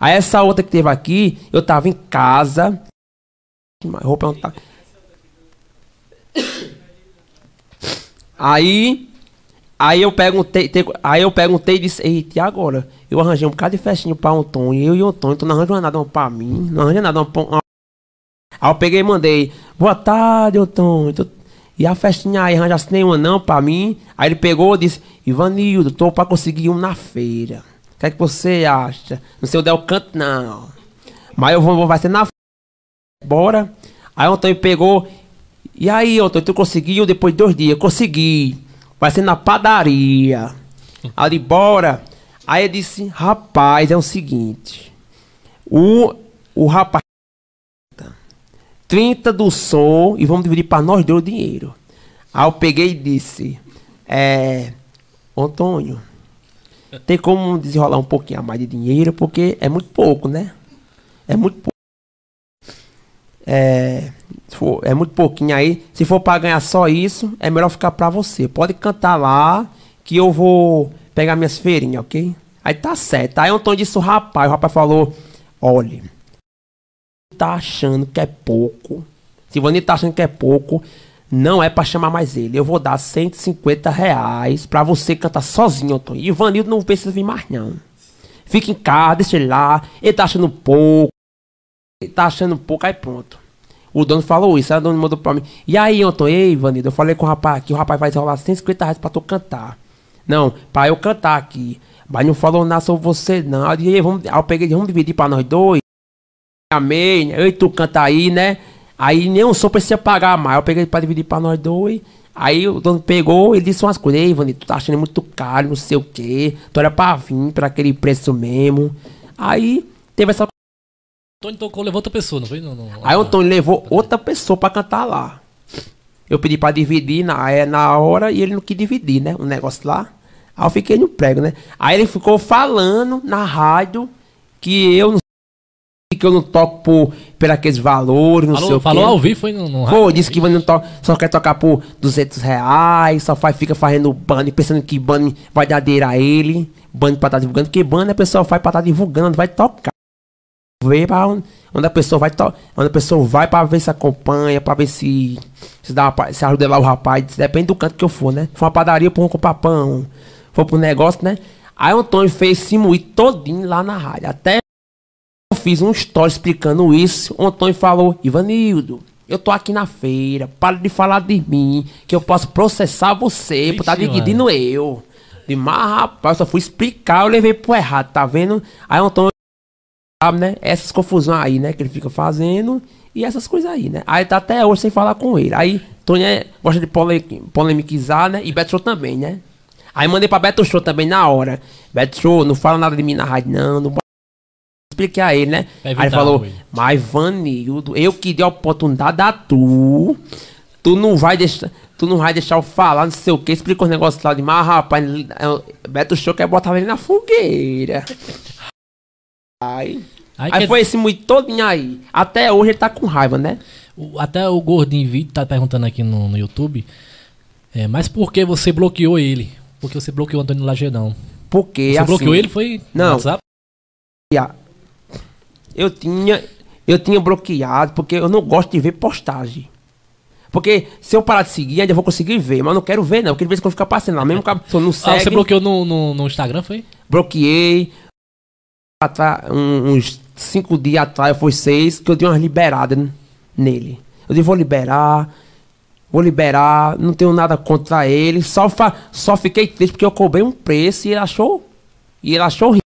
Speaker 2: Aí essa outra que teve aqui, eu tava em casa. Roupa não tá. Aí. Aí eu perguntei, te- aí eu perguntei e disse, eita, e agora? Eu arranjei um bocado de festinha pra Antônio, eu e o Antônio, tu não arranja nada pra mim, não arranja nada pra, Aí eu peguei e mandei, boa tarde, Antônio. tu- E a festinha aí, arranjasse nenhuma não pra mim. Aí ele pegou e disse, Ivanildo, tô pra conseguir um na feira. O que é que você acha? Não sei onde é o canto, não. Mas eu vou, vai ser na. Bora. Aí o Antônio pegou. E aí, Antônio, tu conseguiu depois de dois dias? Consegui. Vai ser na padaria. Ele, bora. Aí ele disse, rapaz, é o seguinte. O, o rapaz 30 do som e vamos dividir para nós dois o dinheiro. Aí eu peguei e disse: É. Antônio, tem como desenrolar um pouquinho a mais de dinheiro? Porque é muito pouco, né? É muito pouco. É. É muito pouquinho aí. Se for para ganhar só isso, é melhor ficar para você. Pode cantar lá que eu vou pegar minhas feirinhas, ok? Aí tá certo. Aí Antônio disse: o rapaz, o rapaz falou: olha tá achando que é pouco, se Ivanildo tá achando que é pouco, não é pra chamar mais ele. Eu vou dar 150 reais pra você cantar sozinho, Antônio. Ivanildo não precisa vir mais, não. Fica em casa, deixa ele lá. Ele tá achando pouco. Ele tá achando pouco, aí pronto. O dono falou isso, aí o dono mandou pra mim. E aí, Antônio, ei, Ivanildo, eu falei com o rapaz aqui, o rapaz vai rolar 150 reais pra tu cantar. Não, pra eu cantar aqui. Mas não falou nada sobre você, não. Aí, vamos, aí eu peguei, vamos dividir pra nós dois. Amém. Eu e tu canta aí, né? Aí nenhum som precisa pagar mais. Eu peguei pra dividir pra nós dois. Aí o dono pegou, ele disse umas coisas. Ei, Vani, tu tá achando muito caro, não sei o quê. Tu era pra vir pra aquele preço mesmo. Aí teve essa.
Speaker 1: Antônio tocou, levou outra pessoa, não foi? Não, não,
Speaker 2: Aí o Antônio levou outra pessoa pra cantar lá. Eu pedi pra dividir na, é, na hora e ele não quis dividir, né? Um negócio lá. Aí eu fiquei no prego, né? Aí ele ficou falando na rádio que eu não que eu não toco por, por aqueles valores, não sei
Speaker 1: Falou,
Speaker 2: o
Speaker 1: falou
Speaker 2: quê.
Speaker 1: ao vivo, foi no, no
Speaker 2: Pô, disse que não to- só quer tocar por 200 reais, só faz, fica fazendo ban, pensando que ban vai dar dinheiro a ele, ban pra estar divulgando, porque ban a pessoa faz pra estar divulgando, vai tocar. Ver pra onde, onde a pessoa vai onde a pessoa vai pra ver se acompanha, pra ver se se, dá uma, se ajuda lá o rapaz, depende do canto que eu for, né? For uma padaria, pô, comprar pão, for pro negócio, né? Aí o Antônio fez esse moído todinho lá na rádio. Até eu fiz um story explicando isso. O Antônio falou, Ivanildo, eu tô aqui na feira, para de falar de mim, que eu posso processar você por estar tá
Speaker 1: Vixe,
Speaker 2: dividindo eu. De mas rapaz, eu só fui explicar, eu levei pro errado, tá vendo? Aí o Antônio sabe, né? Essas confusões aí, né? Que ele fica fazendo e essas coisas aí, né? Aí tá até hoje sem falar com ele. Aí Tony é, gosta de pole, polemizar, né? E Beto Show também, né? Aí mandei pra Beto Show também na hora. Beto Show, não fala nada de mim na rádio, não. não expliquei a ele, né?
Speaker 1: Pra
Speaker 2: Aí ele falou,
Speaker 1: ruim.
Speaker 2: mas Vanildo, eu que dei a oportunidade a tu. Tu não vai deixar. Tu não vai deixar eu falar, não sei o que. Explicou os negócios lá de mas rapaz, é, Beto Show quer botar ele na fogueira. Aí.
Speaker 1: Aí,
Speaker 2: Aí
Speaker 1: quer-
Speaker 2: foi esse muito todinho aí. Até hoje ele tá com raiva, né?
Speaker 1: o- até o Gordinho Vídeo tá perguntando aqui no, no YouTube. É, mas por que você bloqueou ele? Porque você bloqueou o Antônio Lagedão.
Speaker 2: Porque
Speaker 1: Você
Speaker 2: assim,
Speaker 1: bloqueou ele? Foi
Speaker 2: Não.
Speaker 1: WhatsApp?
Speaker 2: Eu tinha, eu tinha bloqueado porque eu não gosto de ver postagem. Porque se eu parar de seguir, ainda vou conseguir ver, mas eu não quero ver, não. Porque de vez em quando fica passando lá, mesmo que a pessoa não
Speaker 1: Ah,
Speaker 2: segue.
Speaker 1: você bloqueou no, no, no Instagram, foi?
Speaker 2: bloqueei. Um- uns cinco dias atrás, foi seis, que eu dei umas liberadas n- nele. Eu disse, vou liberar, vou liberar, não tenho nada contra ele. Só, fa só fiquei triste porque eu cobrei um preço e ele achou. E ele achou ri-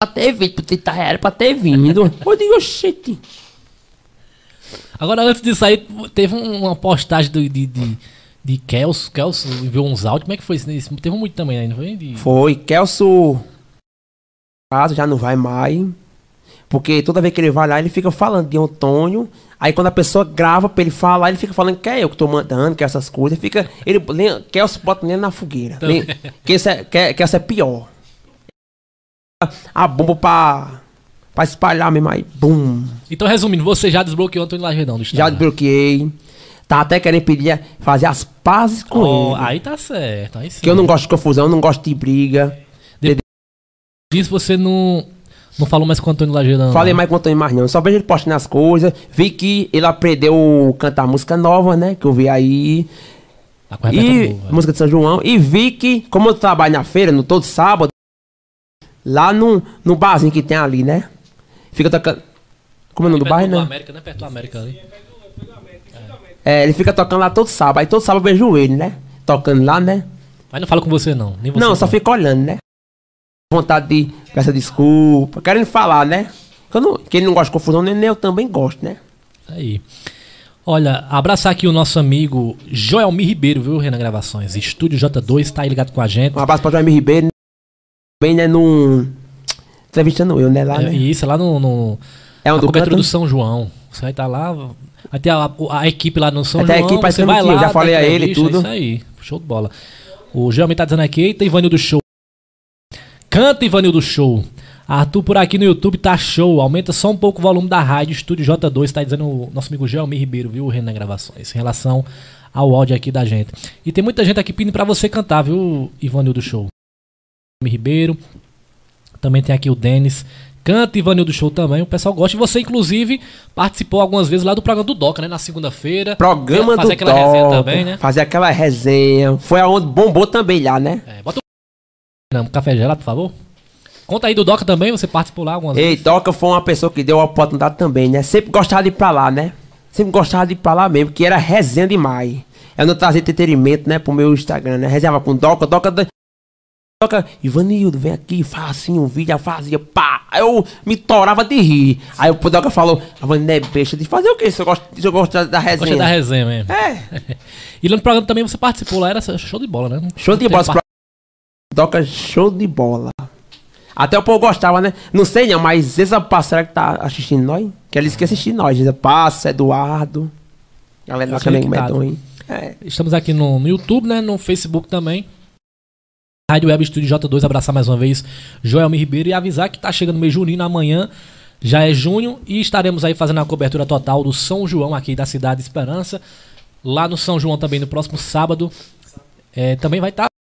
Speaker 2: pra ter vindo, por 30 reais pra ter vindo. eu digo, oxente.
Speaker 1: Agora, antes disso aí, teve um- uma postagem do, de, de, de Kelso. Kelso enviou uns áudios. Como é que foi isso? Teve muito também aí, não foi? De-
Speaker 2: Foi, Kelso. Casa já não vai mais. Porque toda vez que ele vai lá, ele fica falando de Antônio. Aí quando a pessoa grava pra ele falar, ele fica falando que é eu que tô mandando, que é essas coisas. Fica. Ele Kelso bota ele na fogueira. Lem- Que esse é, que, que essa é pior. A bomba pra. pra espalhar mesmo aí. Bum.
Speaker 1: Então, resumindo, você já desbloqueou o Antônio Lagedão do
Speaker 2: Já desbloqueei. Tá até querendo pedir fazer as pazes com
Speaker 1: Oh,
Speaker 2: ele.
Speaker 1: aí tá certo. Aí sim.
Speaker 2: Que eu não gosto de confusão, eu não gosto de briga.
Speaker 1: Disso você não, não falou mais com o Antônio.
Speaker 2: Falei
Speaker 1: não.
Speaker 2: mais com o Antônio mais não. Só vejo ele postando as coisas. Vi que ele aprendeu a cantar música nova, né? Que eu vi aí.
Speaker 1: Tá com
Speaker 2: E
Speaker 1: novo, é.
Speaker 2: música de São João. E vi que, como eu trabalho na feira, no todo sábado, lá no, no barzinho que tem ali, né? Fica tocando. Como é o nome do
Speaker 1: Perto
Speaker 2: bairro, né?
Speaker 1: América, né? Perto do América ali.
Speaker 2: É, ele fica tocando lá todo sábado. Aí todo sábado eu vejo ele, né? Tocando lá, né?
Speaker 1: Mas não fala com você, não. Nem você
Speaker 2: não, só fica olhando, né? Vontade de peça desculpa. Querendo falar, né? Que, eu não, gosta de confusão, nem eu também gosto, né?
Speaker 1: Aí. Olha, abraçar aqui o nosso amigo Joelmir Ribeiro, viu, Renan Gravações? Estúdio J2, tá aí ligado com a gente.
Speaker 2: Um abraço pra Jaime Ribeiro. Bem, né? Num. Entrevistando eu, né? Lá,
Speaker 1: É,
Speaker 2: né?
Speaker 1: e isso, lá no, no
Speaker 2: É um do
Speaker 1: cobertura do São João. Você vai estar lá, vai ter a, a equipe lá no São
Speaker 2: Vai ter a
Speaker 1: João,
Speaker 2: equipe, vai
Speaker 1: você vai lá,
Speaker 2: dia, já falei a ele e tudo.
Speaker 1: é Isso aí, show de bola. O Joelmir tá dizendo aqui, eita, Ivanildo Show. Canta, Ivanildo Show. Arthur por aqui no YouTube tá show. Aumenta só um pouco o volume da rádio. Estúdio J2 tá dizendo o nosso amigo Gelmir Ribeiro, viu, Renan Gravações, em relação ao áudio aqui da gente. E tem muita gente aqui pedindo pra você cantar, viu, Ivanildo Show. Ribeiro. Também tem aqui o Denis. Canta Ivanildo Show também. O pessoal gosta. E você, inclusive, participou algumas vezes lá do programa do Doca, né? Na segunda-feira.
Speaker 2: Programa
Speaker 1: Fazer
Speaker 2: do
Speaker 1: aquela resenha também, né?
Speaker 2: Fazer aquela resenha. Foi aonde bombou também lá, né?
Speaker 1: É, bota o Não, café gelado, por favor. Conta aí do Doca também, você participou lá algumas
Speaker 2: Ei,
Speaker 1: vezes.
Speaker 2: Toca foi uma pessoa que deu a oportunidade também, né? Sempre gostava de ir pra lá, né? Sempre gostava de ir pra lá mesmo, que era resenha demais. Eu não trazia entretenimento, né, pro meu Instagram, né? Resenhava com Doca, Doca... Doca, Ivanildo, vem aqui, faz assim um vídeo, eu fazia, pá! Aí eu me torava de rir. Aí o Doca falou, Ivanildo é besta, de fazer o quê se eu gosto, se eu gosto da- da resenha?
Speaker 1: Gostei da resenha mesmo.
Speaker 2: É,
Speaker 1: E lá no programa também você participou lá, era show de bola, né?
Speaker 2: show de bola. Doca, show de bola. Até o povo gostava, né? Não sei não, mas essa parceira que tá assistindo nós, que eles que assistir nós, Essa Passa, Eduardo, galera
Speaker 1: que tá.
Speaker 2: medonho. hein? É.
Speaker 1: Estamos aqui no, no YouTube, né? No Facebook também. Rádio Web Estúdio J2, abraçar mais uma vez Joelmi Ribeiro e avisar que tá chegando mês junino amanhã. Já é junho e estaremos aí fazendo a cobertura total do São João aqui da cidade de Esperança. Lá no São João também no próximo sábado. É, também vai estar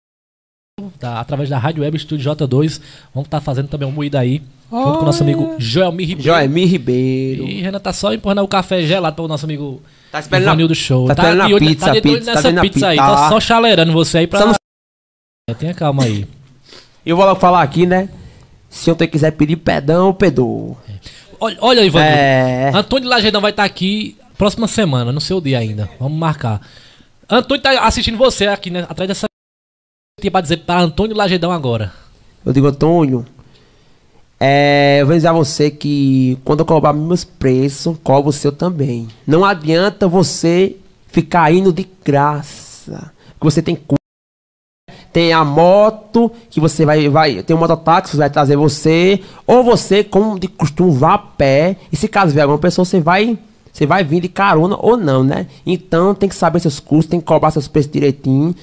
Speaker 1: através da Rádio Web Estúdio J2. Vamos estar fazendo também um moído aí. Junto com o nosso amigo Joelmi Ribeiro.
Speaker 2: Joemir Ribeiro.
Speaker 1: E Renan tá só empurrando o café gelado para o nosso amigo
Speaker 2: Tá esperando
Speaker 1: Ivanildo Show.
Speaker 2: tá esperando a
Speaker 1: olho-
Speaker 2: pizza,
Speaker 1: tá de
Speaker 2: pizza, tá
Speaker 1: nessa
Speaker 2: vendo a
Speaker 1: pizza aí.
Speaker 2: pizza
Speaker 1: Tá só chalerando você aí pra.
Speaker 2: Só não-
Speaker 1: É, tenha calma aí.
Speaker 2: Eu vou logo falar aqui, né? Se eu quiser pedir perdão, eu perdoo.
Speaker 1: Olha, olha Ivan.
Speaker 2: É.
Speaker 1: Antônio Lagedão vai estar aqui próxima semana, no seu dia ainda. Vamos marcar. Antônio tá assistindo você aqui, né? Atrás dessa. Tinha pra dizer para Antônio Lagedão agora.
Speaker 2: Eu digo, Antônio, é, eu vou dizer a você que quando eu cobrar meus preços, cobro o seu também. Não adianta você ficar indo de graça. Que você tem tem a moto que você vai vai tem um mototáxi que vai trazer você ou você como de costume vá a pé e se caso vier alguma pessoa você vai você vai vir de carona ou não, né? Então tem que saber seus custos, tem que cobrar seus preços direitinho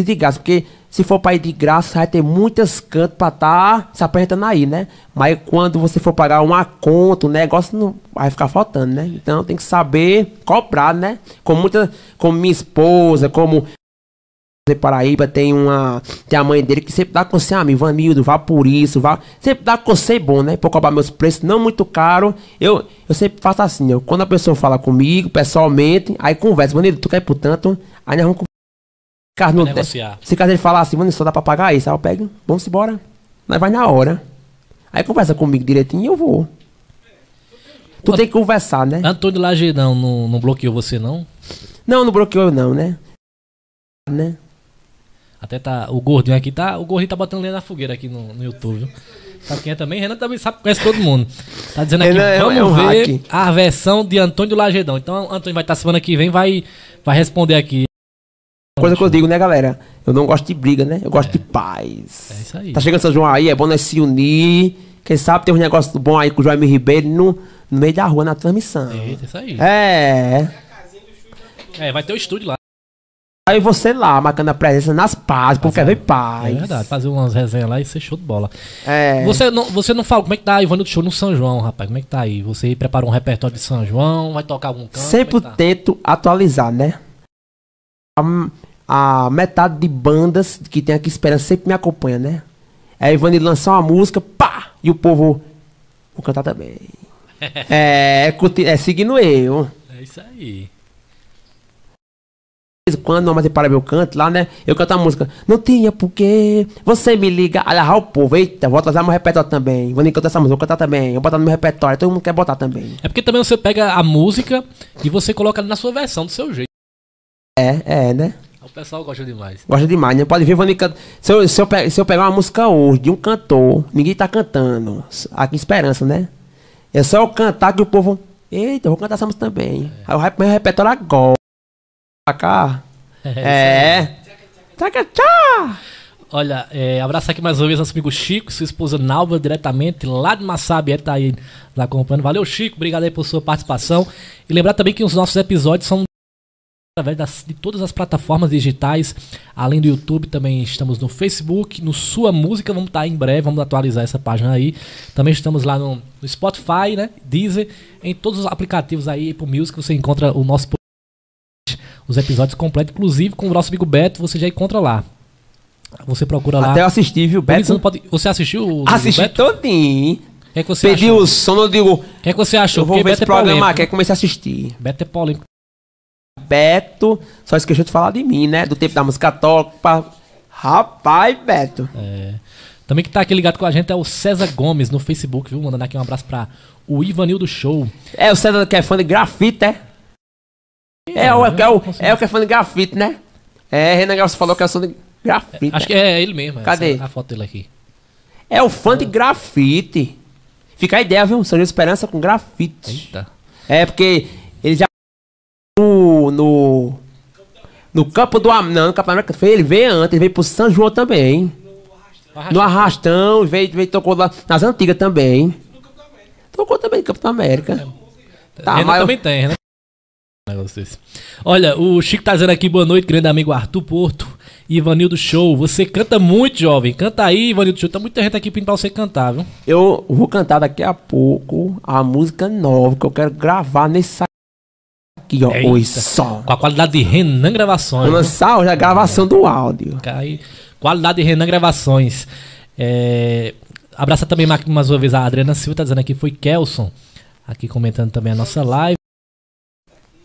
Speaker 2: e de graça, porque se for para ir de graça, vai ter muitas cantos para estar se apresentando aí, né? Mas quando você for pagar uma conta, o negócio não vai ficar faltando, né? Então tem que saber cobrar, né? Como muita, como minha esposa, como de Paraíba tem uma tem a mãe dele que sempre dá conselho a mim, Vanildo, vá por isso, vá, sempre dá conselho bom, né? Pra cobrar meus preços não muito caro. Eu eu sempre faço assim, eu, quando a pessoa fala comigo pessoalmente, aí conversa, Vanildo, tu quer por tanto? Aí nós vamos Caso não
Speaker 1: negociar.
Speaker 2: se caso ele falar assim, mano, só dá pra pagar isso, aí eu pego, vamos embora. Nós vai na hora. Aí conversa comigo direitinho e eu vou. Tu tem que conversar, né?
Speaker 1: Antônio Lagedão não, não bloqueou você, não?
Speaker 2: Não, não bloqueou não, né? Né?
Speaker 1: Até tá. O gordinho aqui tá. O gordinho tá botando lenha na fogueira aqui no, no YouTube, viu? Sabe quem é também? Renan também sabe, conhece todo mundo. Tá dizendo aqui,
Speaker 2: é
Speaker 1: vamos
Speaker 2: é um
Speaker 1: ver
Speaker 2: hack.
Speaker 1: a versão de Antônio Lagedão. Então, Antônio vai estar semana que vem, vai, vai responder aqui.
Speaker 2: Coisa que eu digo, né, galera? Eu não gosto de briga, né? Eu gosto de paz.
Speaker 1: É isso aí.
Speaker 2: Tá chegando São João aí, é bom nós se unir. Quem sabe tem um negócio bom aí com o Joaimir Ribeiro no, no meio da rua, na transmissão.
Speaker 1: Eita, isso aí.
Speaker 2: É.
Speaker 1: É, vai ter o estúdio lá.
Speaker 2: Aí você lá, marcando a presença nas pazes, porque quer ver paz.
Speaker 1: É verdade, fazer umas resenhas lá e ser show de bola.
Speaker 2: É.
Speaker 1: Você, não, você não fala como é que tá a Ivone do show no São João, rapaz? Como é que tá aí? Você preparou um repertório de São João? Vai tocar algum canto?
Speaker 2: Sempre
Speaker 1: é tá?
Speaker 2: tento atualizar, né? A, a metade de bandas que tem aqui esperando sempre me acompanha, né? Aí Ivani lança uma música, pá! E o povo. Vou cantar também. é, curti- é seguindo eu.
Speaker 1: É isso aí.
Speaker 2: Quando, mas para meu canto lá, né? Eu canto a música. Não tinha porquê. Você me liga. Olha o povo. Eita, vou atualizar meu repertório também. Vou nem cantar essa música, vou cantar também. Vou botar no meu repertório. Todo mundo quer botar também.
Speaker 1: É porque também você pega a música e você coloca na sua versão, do seu jeito.
Speaker 2: É, é, né?
Speaker 1: O pessoal gosta demais.
Speaker 2: Gosta demais, né? Pode ver, Vani canta. Se eu, se, eu pe- se eu pegar uma música hoje de um cantor, ninguém tá cantando. Aqui em Esperança, né? É só eu cantar que o povo. Eita, eu vou cantar essa música também. Aí eu meu repertório agora. Pra cá. É. Tchaca, tchá.
Speaker 1: Olha, é, abraço aqui mais uma vez nosso amigo Chico, sua esposa Nalva, diretamente lá de Massabié, tá aí nos acompanhando. Valeu, Chico, obrigado aí por sua participação. E lembrar também que os nossos episódios são através das- de todas as plataformas digitais, além do YouTube, também estamos no Facebook, no Sua Música, vamos estar em breve, vamos atualizar essa página aí. Também estamos lá no, no Spotify, né, Deezer, em todos os aplicativos aí, pro Music, você encontra o nosso podcast, os episódios completos, inclusive com o nosso amigo Beto, você já encontra lá. Você procura lá.
Speaker 2: Até eu assisti, viu, Beto?
Speaker 1: pode- Você assistiu o
Speaker 2: Assisti
Speaker 1: Beto?
Speaker 2: todinho.
Speaker 1: O que, é que você
Speaker 2: Pedi
Speaker 1: achou?
Speaker 2: o sono, eu digo.
Speaker 1: O que, é que você achou?
Speaker 2: Eu vou
Speaker 1: Porque
Speaker 2: ver
Speaker 1: Beto
Speaker 2: esse
Speaker 1: é
Speaker 2: programa
Speaker 1: polêmico.
Speaker 2: aqui. Aí comecei a assistir.
Speaker 1: Beto é polêmico.
Speaker 2: Beto, só esqueceu de falar de mim, né? Do tempo da música toca. Pra... Rapaz, Beto.
Speaker 1: É. Também que tá aqui ligado com a gente é o César Gomes no Facebook, viu? Mandando aqui um abraço pra o Ivanildo Show.
Speaker 2: É o César que é fã de grafite, é? É, o, é, o, é o que é fã de grafite, né? É, Renan Garcia falou que é fã de grafite.
Speaker 1: Acho que é ele mesmo.
Speaker 2: Cadê?
Speaker 1: a foto dele aqui.
Speaker 2: É o fã de grafite. Fica a ideia, viu? São João de Esperança com grafite.
Speaker 1: Eita.
Speaker 2: É, porque ele já. No. No, no campo do. Não, no campo da América. Foi, ele veio antes, ele veio pro São João também. No Arrastão, veio, veio tocou lá nas antigas também. Tocou também no Campo da América. Tá,
Speaker 1: Renan
Speaker 2: mas
Speaker 1: também tem, desse. Olha, o Chico tá dizendo aqui, boa noite, grande amigo Arthur Porto. Ivanildo Show, você canta muito, jovem. Canta aí, Ivanildo Show. Tá muita gente aqui pedindo pra você cantar, viu?
Speaker 2: Eu vou cantar daqui a pouco a música nova que eu quero gravar nesse aqui, ó.
Speaker 1: Eita.
Speaker 2: Oi, só.
Speaker 1: Com a qualidade de Renan Gravações.
Speaker 2: Vou lançar hoje a gravação do áudio.
Speaker 1: Aí, qualidade de Renan Gravações. É, abraça também ma- mais uma vez a Adriana Silva, tá dizendo aqui, foi Kelson, aqui comentando também a nossa live.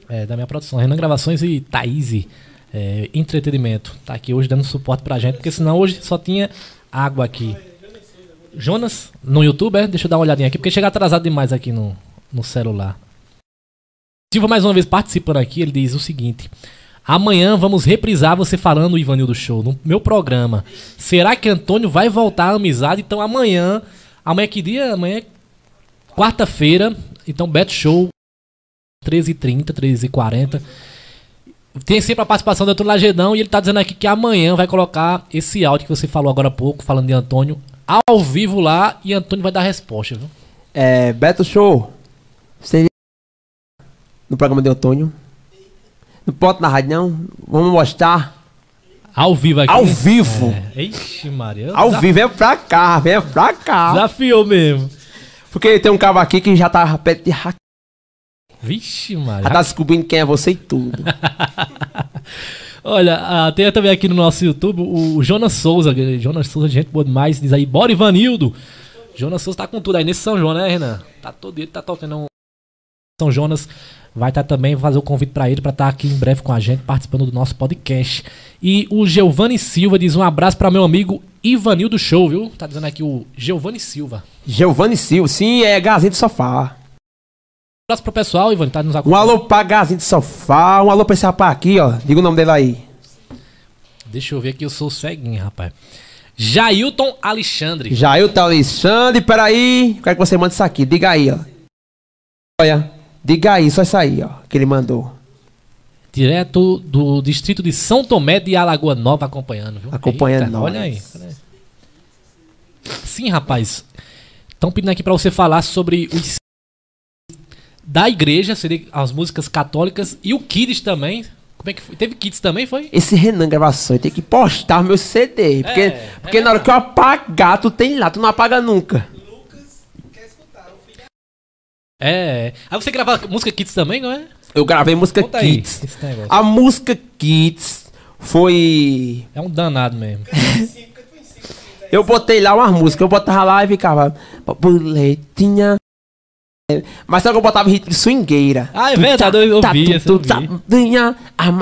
Speaker 1: É, da minha produção, Renan Gravações e Thaís, é, entretenimento. Tá aqui hoje dando suporte pra gente, porque senão hoje só tinha água aqui. Jonas, no YouTube, é? Deixa eu dar uma olhadinha aqui, porque chega atrasado demais aqui no, no celular. Silva mais uma vez participando aqui, ele diz o seguinte: Amanhã vamos reprisar você falando Ivanildo Show no meu programa. Será que Antônio vai voltar à amizade? Então amanhã, amanhã que dia? Amanhã é quarta-feira, então Beto Show 13h30, 13h40. Tem sempre a participação do Antônio Lagedão e ele tá dizendo aqui que amanhã vai colocar esse áudio que você falou agora há pouco, falando de Antônio, ao vivo lá e Antônio vai dar resposta, viu?
Speaker 2: É, Beto Show. Seria no programa de Antônio. Não pode na rádio, não. Vamos mostrar.
Speaker 1: Ao vivo aqui.
Speaker 2: Ao vivo.
Speaker 1: É. Ixi, Maria.
Speaker 2: Ao vivo, é pra cá, vem pra cá.
Speaker 1: Desafiou mesmo.
Speaker 2: Porque tem um cabo aqui que já tá perto de hack.
Speaker 1: Vixe, Maria.
Speaker 2: Já tá descobrindo quem é você e tudo.
Speaker 1: Olha, ah, tem também aqui no nosso YouTube o Jonas Souza. Jonas Souza, gente boa demais. Diz aí, bora Ivanildo. Jonas Souza tá com tudo aí nesse São João, né, Renan? Tá todo dia, tá tocando um São Jonas. Vai estar tá também, fazer o convite para ele para estar tá aqui em breve com a gente, participando do nosso podcast. E o Giovanni Silva diz um abraço para meu amigo Ivanildo Show, viu? Tá dizendo aqui o Giovanni Silva.
Speaker 2: Giovanni Silva, sim, é Gazinho do Sofá.
Speaker 1: Um abraço pro pessoal, Ivan, tá nos
Speaker 2: acompanhando. Um alô pra Gazinho do Sofá, um alô pra esse rapaz aqui, ó. Diga o nome dele aí.
Speaker 1: Deixa eu ver aqui, eu sou ceguinho, rapaz. Jailton Alexandre.
Speaker 2: Jailton Alexandre, peraí. Quero que você mande isso aqui, diga aí, ó. Olha. Diga aí, só isso aí, ó, que ele mandou.
Speaker 1: Direto do distrito de São Tomé de Alagoa Nova acompanhando, viu?
Speaker 2: Acompanhando Eita, nós.
Speaker 1: Olha aí. Sim, rapaz. Estão pedindo aqui para você falar sobre os da igreja, seria as músicas católicas e o Kids também. Como é que foi? Teve Kids também, foi?
Speaker 2: Esse Renan Gravações tem que postar meu CD. Porque, é, porque é na hora que eu apagar, tu tem lá, tu não apaga nunca.
Speaker 1: É. Aí você grava música Kids também, não é?
Speaker 2: Eu gravei música Conta Kids. A música Kids foi.
Speaker 1: É um danado mesmo.
Speaker 2: eu botei lá umas músicas, eu botava lá e ficava. Boletinha. Mas só que eu botava ritmo de swingueira.
Speaker 1: Ah, é verdade, eu ouvi essa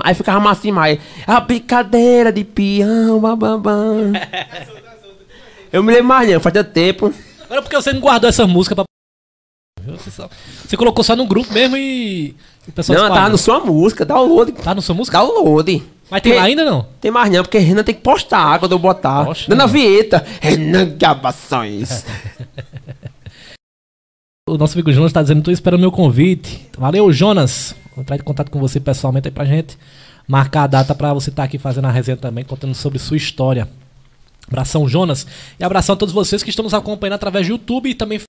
Speaker 2: Aí ficava massa demais. A brincadeira de peão, bababam. eu me lembro mais não, fazia tempo.
Speaker 1: Agora porque você não guardou essa música pra você, só, você colocou só no grupo mesmo e.
Speaker 2: Não, tá no sua música, download.
Speaker 1: Tá no sua música?
Speaker 2: Download.
Speaker 1: Mas tem lá ainda não?
Speaker 2: Tem mais não, porque Renan tem que postar quando eu botar. Poxa, Dando a vinheta. Renan Gabações.
Speaker 1: o nosso amigo Jonas tá dizendo, tô esperando meu convite. Valeu, Jonas. Vou entrar em contato com você pessoalmente aí pra gente marcar a data pra você estar tá aqui fazendo a resenha também, contando sobre sua história. Abração, Jonas. E abração a todos vocês que estão nos acompanhando através do YouTube e também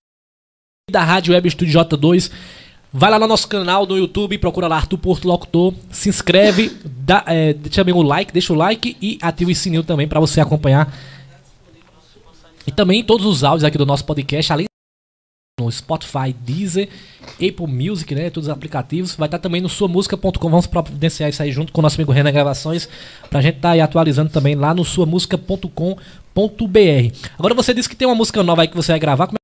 Speaker 1: da Rádio Web Studio J2. Vai lá no nosso canal do YouTube, procura lá Arthur Porto Locutor, se inscreve, dá, é, também o like, deixa o like e ativa o sininho também para você acompanhar. E também todos os áudios aqui do nosso podcast, além no Spotify, Deezer, Apple Music, né, todos os aplicativos, vai estar também no suamusica.com, vamos providenciar isso aí junto com o nosso amigo Renan Gravações, pra gente estar tá aí atualizando também lá no suamusica.com.br. Agora você disse que tem uma música nova aí que você vai gravar, como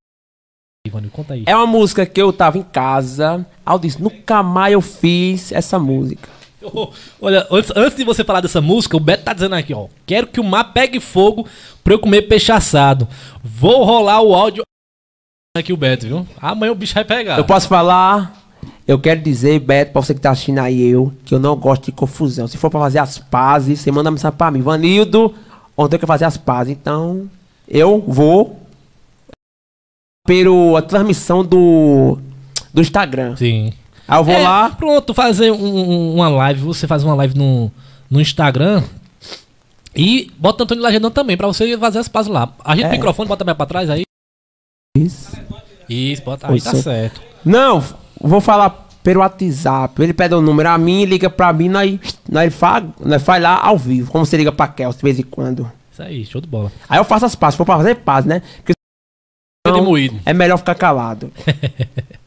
Speaker 1: é
Speaker 2: conta aí. É uma música que eu tava em casa. Aí eu disse, nunca mais eu fiz essa música.
Speaker 1: Oh, olha, antes, antes, de você falar dessa música, o Beto tá dizendo aqui, ó. Quero que o mar pegue fogo pra eu comer peixe assado. Vou rolar o áudio aqui o Beto, viu? Amanhã o bicho vai pegar.
Speaker 2: Eu posso falar? Eu quero dizer, Beto, pra você que tá assistindo aí eu, que eu não gosto de confusão. Se for pra fazer as pazes, você manda mensagem pra mim. Vanildo, ontem eu quero fazer as pazes. Então, eu vou pelo a transmissão do do Instagram.
Speaker 1: Sim.
Speaker 2: Aí eu vou é, lá.
Speaker 1: Pronto, fazer um, uma live. Você faz uma live no, no Instagram. E bota o Antônio Lagedão também, pra você fazer as pazes lá. A gente é. o microfone, bota mais pra trás aí.
Speaker 2: Isso.
Speaker 1: Isso, bota aí, tá certo.
Speaker 2: Não, vou falar pelo WhatsApp. Ele pede o número a mim, liga pra mim, nós, nós, faz, nós faz lá ao vivo. Como você liga pra Kels de vez em quando.
Speaker 1: Isso aí, show de bola.
Speaker 2: Aí eu faço as pazes, pra fazer paz, né? Porque então, é melhor ficar calado.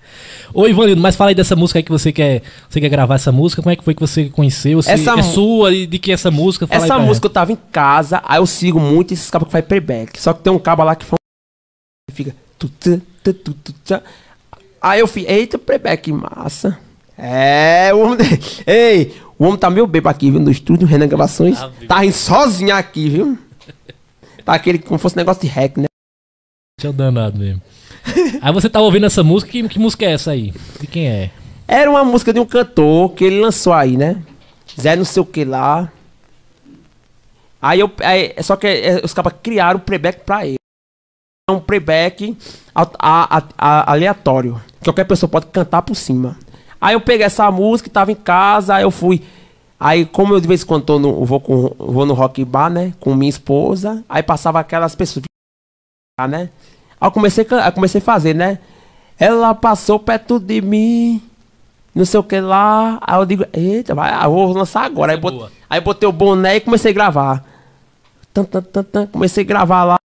Speaker 1: Ô Ivanildo, mas fala aí dessa música aí que você quer, você quer gravar essa música. Como é que foi que você conheceu? Se essa é sua e de que essa música?
Speaker 2: Fala essa música eu tava em casa, aí eu sigo muito esses cabos que faz playback. Só que tem um cabo lá que fica. Aí eu fiz, eita, playback massa. É, o homem. Ei, o homem tá meio bebo aqui, viu? No estúdio, Renan Gravações. Ah, tá rindo sozinho aqui, viu? Tá aquele como fosse negócio de hack, né?
Speaker 1: Tinha danado mesmo. aí você tava ouvindo essa música, que, que música é essa aí? De quem é?
Speaker 2: Era uma música de um cantor que ele lançou aí, né? Zé não sei o que lá. Aí eu. Aí, só que é, os caras criaram o playback pra ele. É um playback a, a, a, aleatório. Qualquer pessoa pode cantar por cima. Aí eu peguei essa música, tava em casa, aí eu fui. Aí, como eu de vez em quando no, vou, com, vou no rock bar, né? Com minha esposa, aí passava aquelas pessoas, né? Aí eu comecei, eu comecei a fazer, né? Ela passou perto de mim, não sei o que lá. Aí eu digo, eita, vai, eu vou lançar agora. Aí, bot, aí botei o boné e comecei a gravar. Tum, tum, tum, tum, comecei a gravar lá.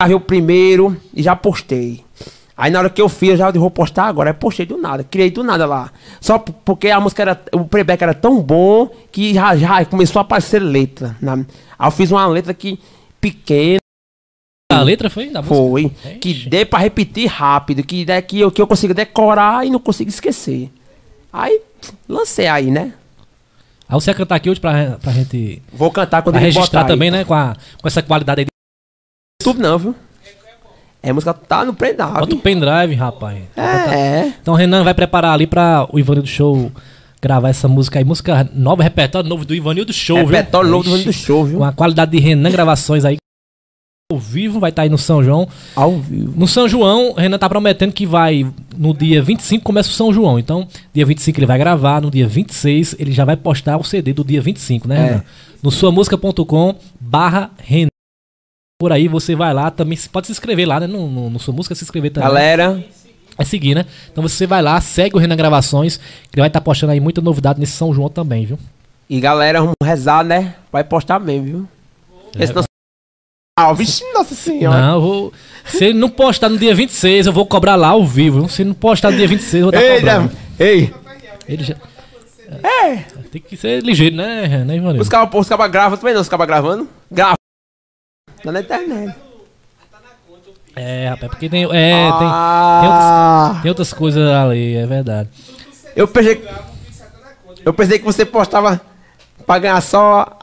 Speaker 2: Gravei o primeiro e já postei. Aí na hora que eu fiz, eu já vou postar agora. Aí postei do nada, criei do nada lá. Só porque a música era. O playback era tão bom que já, já começou a aparecer letra. Né? Aí eu fiz uma letra que pequena.
Speaker 1: A letra foi? Da
Speaker 2: foi. Música? Que dê pra repetir rápido, que, dê, que, eu, que eu consiga decorar e não consigo esquecer. Aí lancei aí, né?
Speaker 1: Aí você vai cantar aqui hoje pra, pra gente.
Speaker 2: Vou cantar quando
Speaker 1: pra registrar também, aí. né? Com, a, com essa qualidade aí.
Speaker 2: YouTube não, viu? É, a música tá no pendrive.
Speaker 1: Bota o pendrive, rapaz.
Speaker 2: É.
Speaker 1: Então o Renan vai preparar ali pra o Ivanildo Show gravar essa música aí. Música nova, repertório novo do Ivanildo Show,
Speaker 2: repertório viu? Repertório novo do Ivanildo Show, viu?
Speaker 1: Com a qualidade de Renan Gravações aí ao vivo, vai estar tá aí no São João.
Speaker 2: Ao vivo.
Speaker 1: No São João, o Renan tá prometendo que vai, no dia 25 começa o São João. Então, dia 25 ele vai gravar, no dia 26 ele já vai postar o CD do dia 25, né, é. Renan? No suamusica.com barra Renan. Por aí você vai lá, também pode se inscrever lá, né? No, no, no Sua Música, se inscrever também.
Speaker 2: Galera,
Speaker 1: é seguir, né? Então você vai lá, segue o Renan Gravações, que ele vai estar tá postando aí muita novidade nesse São João também, viu?
Speaker 2: E galera, vamos rezar, né? Vai postar mesmo, viu? É, Esse nosso ah, vixe, nossa senhora.
Speaker 1: Não, vou... se ele não postar no dia 26, eu vou cobrar lá ao vivo. Se ele não postar no dia 26, eu vou estar
Speaker 2: ei, cobrando. Ei,
Speaker 1: ele já... É. Tem que ser ligeiro, né, né
Speaker 2: Ivanildo? Os cabas os caba gravam também não, os cabas gravando. Grava. Tá na internet.
Speaker 1: É, rapaz, porque tem. É, ah. tem, tem, outras, tem outras coisas ali, é verdade.
Speaker 2: Eu pensei. Eu pensei que você postava pra ganhar só.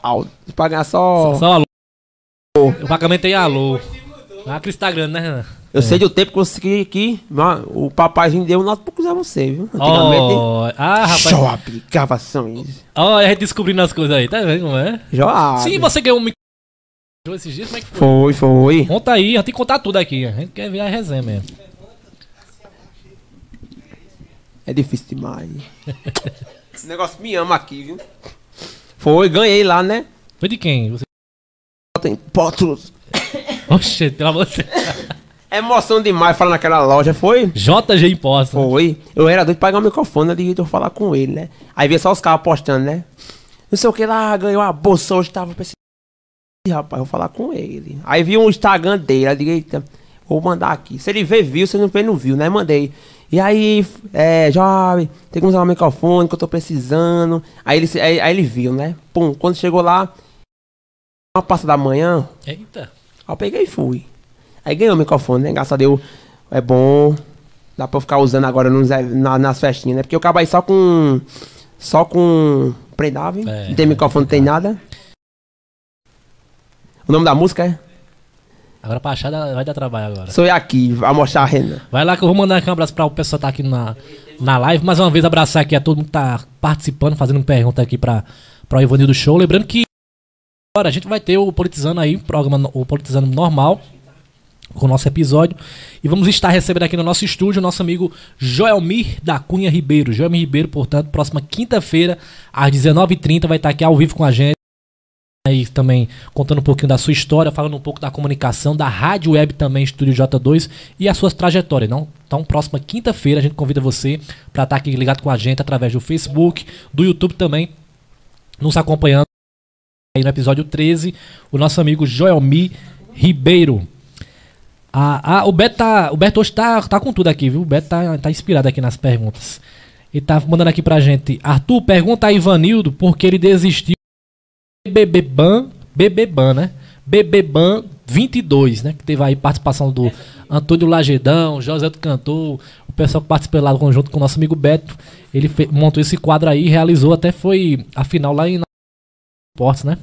Speaker 2: Pra ganhar só.
Speaker 1: Só, só o pagamento é alô. Ah, que Instagram, né, Renan?
Speaker 2: Eu é. sei do tempo que que, o papaizinho deu um notebook pra você, viu?
Speaker 1: Antigamente. Oh, ah, rapaz.
Speaker 2: Só aplicações.
Speaker 1: Ó, oh, a gente descobrindo as coisas aí, tá vendo como é?
Speaker 2: Já.
Speaker 1: Sim, você ganhou um microfone esses dias, como é que
Speaker 2: foi? Foi, foi.
Speaker 1: Conta aí, a gente tem que contar tudo aqui. A gente quer ver a resenha mesmo.
Speaker 2: É difícil demais. Esse negócio me ama aqui, viu? Foi, ganhei lá, né?
Speaker 1: Foi de quem? Você
Speaker 2: tem potos.
Speaker 1: Oxe, pelo amor de Deus.
Speaker 2: Emoção demais falar naquela loja, foi?
Speaker 1: JG Impostos.
Speaker 2: Foi. Eu era doido de pagar o microfone, eu liguei falar com ele, né? Aí via só os caras postando, né? Não sei o que lá, ganhou a bolsa hoje, tava pensando. Rapaz, eu vou falar com ele. Aí vi um Instagram dele, aí liguei, vou mandar aqui. Se ele vê, viu, se ele não vê, não viu, né? Mandei. E aí, é, jovem, tem que usar o microfone que eu tô precisando. Aí ele, aí, aí ele viu, né? Pum, quando chegou lá, uma pasta da manhã.
Speaker 1: Eita.
Speaker 2: Aí eu peguei e fui. Aí ganhei o microfone, né? Graças a Deus é bom. Dá pra eu ficar usando agora nos, na, nas festinhas, né? Porque eu acabo aí só com. Só com. Prendável. É, não tem microfone, não tem nada. O nome da música é?
Speaker 1: Agora pra achar vai dar trabalho agora.
Speaker 2: Sou eu aqui, vai mostrar a renda.
Speaker 1: Vai lá que eu vou mandar aqui um abraço pra o pessoal que tá aqui na, na live. Mais uma vez abraçar aqui a todo mundo que tá participando, fazendo pergunta aqui pra, pra o Ivanildo Show. Lembrando que Agora a gente vai ter o Politizando aí, o programa o Politizando normal, com o nosso episódio. E vamos estar recebendo aqui no nosso estúdio o nosso amigo Joelmir da Cunha Ribeiro. Joelmir Ribeiro, portanto, próxima quinta-feira, às 19h30, vai estar aqui ao vivo com a gente. Aí também contando um pouquinho da sua história, falando um pouco da comunicação, da rádio web também, Estúdio J2 e as suas trajetórias, não? Então, próxima quinta-feira a gente convida você para estar aqui ligado com a gente através do Facebook, do YouTube também, nos acompanhando aí no episódio 13, o nosso amigo Joelmi Ribeiro. Ah, ah, o Beto, tá, o Beto hoje tá, tá com tudo aqui, viu? O Beto tá, tá inspirado aqui nas perguntas. Ele tá mandando aqui pra gente. Arthur, pergunta a Ivanildo por que ele desistiu BBBan, BBBan, né? BBBan 22, né? Que teve aí participação do Antônio Lagedão, José do Cantor, o pessoal que participou lá junto com o nosso amigo Beto. Ele montou esse quadro aí, realizou, até foi a final lá em Portos, né?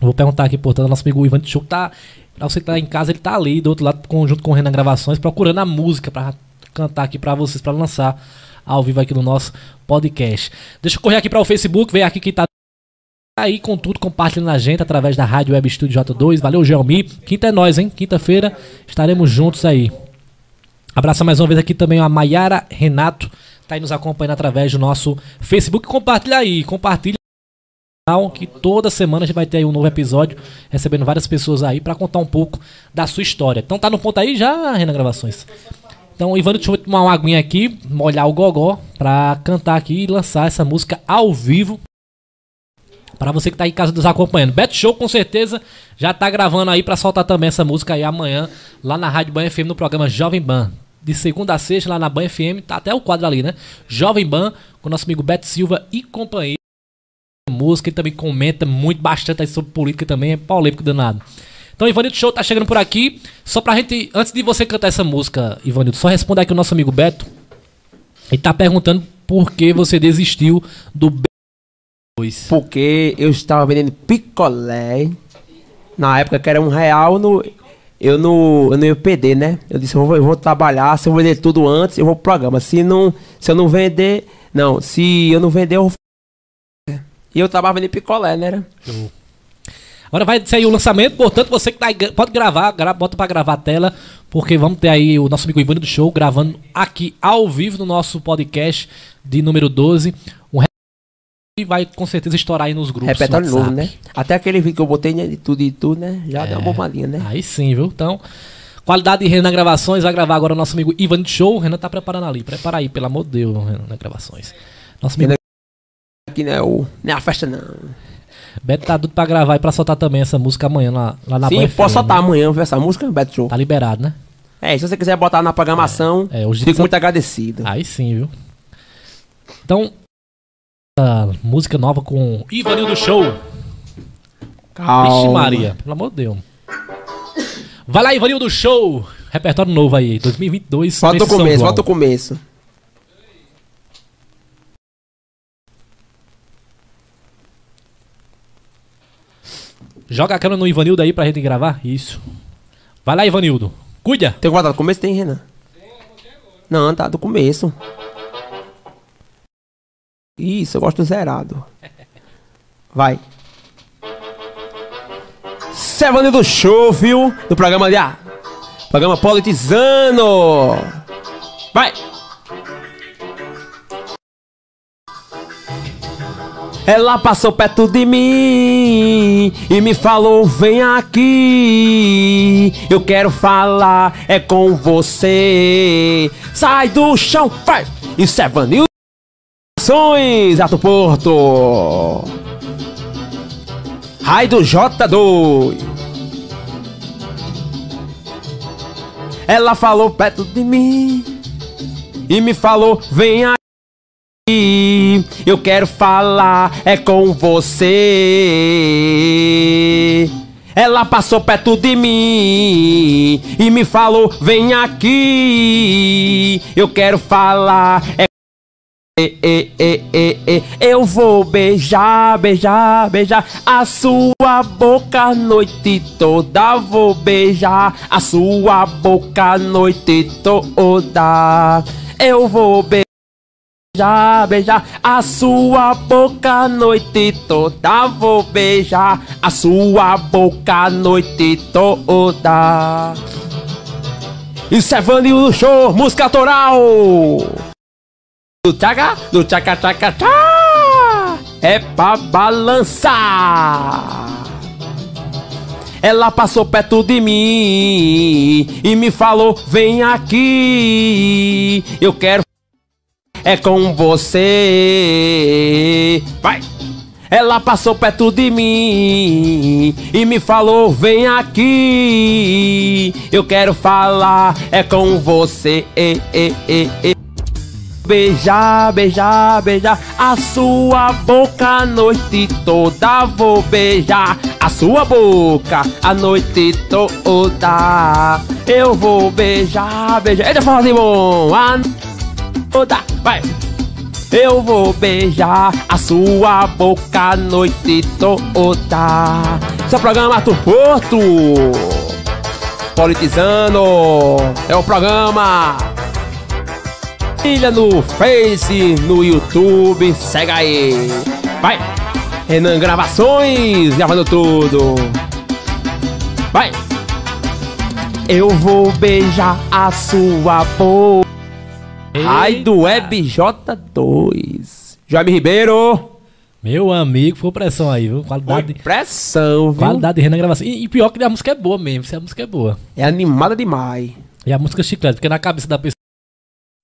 Speaker 1: Vou perguntar aqui, portanto, nosso amigo Ivan Show tá. Pra você que tá em casa, ele tá ali do outro lado, junto com o Renan Gravações, procurando a música pra cantar aqui pra vocês, pra lançar ao vivo aqui no nosso podcast. Deixa eu correr aqui para o Facebook, ver aqui quem tá aí com tudo, compartilhando a gente através da Rádio Web Studio J2. Valeu, Gelmi. Quinta é nós, hein? Quinta-feira estaremos juntos aí. Abraço mais uma vez aqui também a Maiara Renato, tá aí nos acompanhando através do nosso Facebook. Compartilha aí, compartilha que toda semana a gente vai ter aí um novo episódio, recebendo várias pessoas aí para contar um pouco da sua história. Então tá no ponto aí já, Renan Gravações? Então, Ivano, deixa eu tomar uma aguinha aqui, molhar o gogó pra cantar aqui e lançar essa música ao vivo. Para você que tá aí em casa nos acompanhando. Beto Show com certeza já tá gravando aí para soltar também essa música aí amanhã lá na Rádio Ban FM no programa Jovem Ban. De segunda a sexta lá na Ban FM, tá até o quadro ali, né? Jovem Ban com nosso amigo Beto Silva e companhia. Música, ele também comenta muito bastante aí sobre política também, é polêmico danado. Então, Ivanildo Show tá chegando por aqui. Só pra gente, antes de você cantar essa música, Ivanildo, só responder aqui o nosso amigo Beto. Ele tá perguntando por que você desistiu do
Speaker 2: B2. Porque eu estava vendendo picolé. Na época que era um real no. Eu não, eu não ia perder, né? Eu disse, eu vou, eu vou trabalhar, se eu vender tudo antes, eu vou pro programa. Se, não, se eu não vender. Não, se eu não vender, eu vou. E eu tava vendendo picolé, né? Show.
Speaker 1: Agora vai sair o lançamento, portanto, você que tá aí, pode gravar, gra bota para gravar a tela, porque vamos ter aí o nosso amigo Ivani do Show gravando aqui ao vivo no nosso podcast de número 12. Um e vai com certeza estourar aí nos grupos.
Speaker 2: Repertório novo, né? Até aquele vídeo que eu botei né, de tudo e tudo, né? Já é, deu uma bombadinha, né?
Speaker 1: Aí sim, viu? Então, qualidade de Renan Gravações, vai gravar agora o nosso amigo Ivan de Show. O Renan tá preparando ali. Prepara aí, pelo amor de Deus, Renan Gravações.
Speaker 2: Nosso amigo. Aqui não é, o, não é a festa, não.
Speaker 1: Beto tá tudo pra gravar e pra soltar também essa música amanhã lá, lá na
Speaker 2: Sim, posso soltar né? amanhã essa música, Beto Show.
Speaker 1: Tá liberado, né?
Speaker 2: É, se você quiser botar na programação, é, é, hoje fico muito agradecido.
Speaker 1: Aí sim, viu? Então, música nova com Ivanildo Show. Calma. Vixe Maria, pelo amor de Deus. Vai lá, Ivanildo Show. Repertório novo aí, 2022.
Speaker 2: Falta o começo, falta o começo.
Speaker 1: Joga a câmera no Ivanildo aí pra gente gravar. Isso. Vai lá, Ivanildo. Cuida.
Speaker 2: Tem guardado do começo? Tem, Renan. Não, tá do começo. Isso, eu gosto do zerado. Vai. Sevanildo Show, viu? Do programa de... Ah, programa Politizando. Vai. Ela passou perto de mim e me falou: Vem aqui, eu quero falar, é com você. Sai do chão, vai! Isso é Vanil Ato Porto. Raio do J2. Ela falou perto de mim e me falou: Vem aqui. Eu quero falar é com você. Ela passou perto de mim e me falou: Vem aqui. Eu quero falar é e, e, e, eu vou beijar, beijar, beijar a sua boca a noite toda. Vou beijar a sua boca a noite toda. Eu vou beijar beijar, beijar a sua boca a noite toda. Vou beijar a sua boca a noite toda. Isso é Vanil Show, música autoral. Do tchaca, do tchaca, tchaca, tchá. É pra balançar. Ela passou perto de mim e me falou: Vem aqui, eu quero é com você. Vai! Ela passou perto de mim e me falou: Vem aqui, eu quero falar, é com você. E, e, e. Beijar, beijar, beijar a sua boca a noite toda. Vou beijar a sua boca a noite toda. Eu vou beijar, beijar. Eita, assim, bom. A toda. Vai. Eu vou beijar a sua boca a noite toda. Seu programa do Porto. Politizando. É o programa. Ilha no Face, no YouTube. Segue aí. Vai. Renan Gravações, gravando tudo. Vai. Eu vou beijar a sua boca. Ai do Web J2. Jaime Ribeiro.
Speaker 1: Meu amigo, foi pressão aí, viu? Qualidade,
Speaker 2: Pressão, viu?
Speaker 1: qualidade de Renan gravação. E, e pior que a música é boa mesmo, se a música é boa.
Speaker 2: É animada demais.
Speaker 1: E a música é chiclete, porque na cabeça da pessoa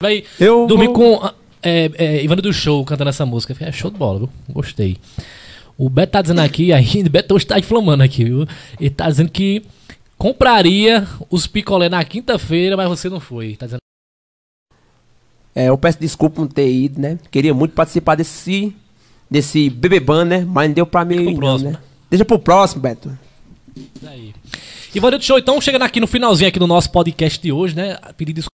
Speaker 1: vai
Speaker 2: Eu
Speaker 1: dormir
Speaker 2: vou-
Speaker 1: com é, é, Ivano do Show cantando essa música. É show de bola, viu? Gostei. O Beto tá dizendo aqui, ainda, o Beto hoje tá inflamando aqui, viu? Ele tá dizendo que compraria os picolé na quinta-feira, mas você não foi. Tá dizendo
Speaker 2: É, eu peço desculpa por não ter ido, né? Queria muito participar desse, desse Bebeban, né? Mas não deu pra mim,
Speaker 1: pro
Speaker 2: não,
Speaker 1: próximo.
Speaker 2: né? Deixa pro próximo, Beto.
Speaker 1: Aí. Ivanildo do Show, então, chegando aqui no finalzinho aqui do nosso podcast de hoje, né? Pedir desculpa.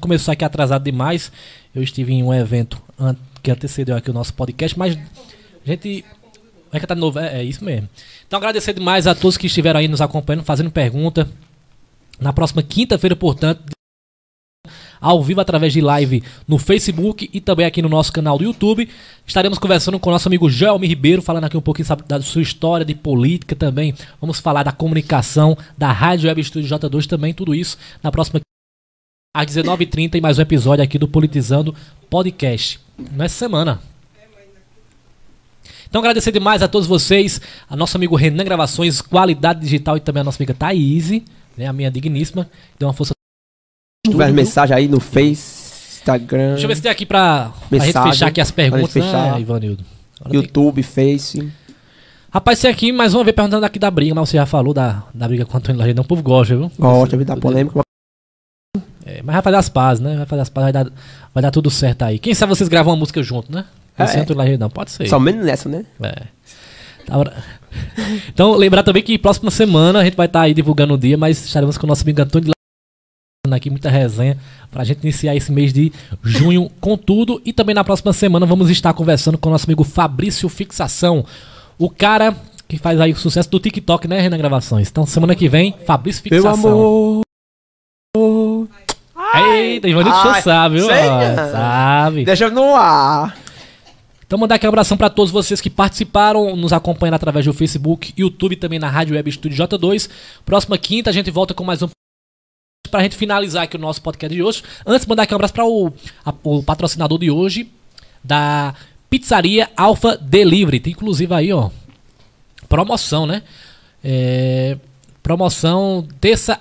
Speaker 1: Começou aqui atrasado demais. Eu estive em um evento que antecedeu aqui o nosso podcast, mas a gente vai cantar de novo. É, é isso mesmo. Então, agradecer demais a todos que estiveram aí nos acompanhando, fazendo pergunta. Na próxima quinta-feira, portanto, ao vivo através de live no Facebook e também aqui no nosso canal do YouTube. Estaremos conversando com o nosso amigo Joelmi Ribeiro, falando aqui um pouquinho sabe, da sua história de política também. Vamos falar da comunicação, da Rádio Web Studio J2 também, tudo isso na próxima às 19h30 e mais um episódio aqui do Politizando Podcast. Nessa semana. Então agradecer demais a todos vocês, a nosso amigo Renan Gravações, Qualidade Digital e também a nossa amiga Thaís, né, a minha digníssima, deu uma força
Speaker 2: Se tiver mensagem aí no Face, Instagram,
Speaker 1: Deixa eu ver se tem aqui pra, pra gente
Speaker 2: Mensagem,
Speaker 1: fechar aqui as perguntas,
Speaker 2: fechar.
Speaker 1: né, Ivanildo? Agora tem-
Speaker 2: YouTube, Face.
Speaker 1: Rapaz, você aqui mais uma vez perguntando aqui da briga, mas você já falou da, da briga com o Antônio Laredão, o povo gosta, viu?
Speaker 2: Gosta, vida polêmica.
Speaker 1: É, mas vai fazer as pazes, né? Vai fazer as pazes, vai dar, vai dar tudo certo aí. Quem sabe vocês gravam uma música junto, né? Esse
Speaker 2: É.
Speaker 1: Antônio Laredão, pode ser.
Speaker 2: Só menos nessa, né?
Speaker 1: É. Tá, Então, lembrar também que próxima semana a gente vai estar aí divulgando o dia, mas estaremos com o nosso amigo Antônio aqui, muita resenha, pra gente iniciar esse mês de junho com tudo. E também na próxima semana vamos estar conversando com o nosso amigo Fabrício Fixação, o cara que faz aí o sucesso do TikTok, né, Renan Gravações. Então, semana que vem, Fabrício
Speaker 2: Meu
Speaker 1: Fixação.
Speaker 2: amor.
Speaker 1: Eita, Ivanildo
Speaker 2: Ai,
Speaker 1: sabe, viu? Ó. Sabe.
Speaker 2: Deixa no ar.
Speaker 1: Então mandar aqui um abração para todos vocês que participaram, nos acompanhando através do Facebook, YouTube também na Rádio Web Studio J2. Próxima quinta a gente volta com mais um pra gente finalizar aqui o nosso podcast de hoje. Antes mandar aqui um abraço para o, o patrocinador de hoje da Pizzaria Alpha Delivery. Tem inclusive aí, ó, promoção, né? É, promoção terça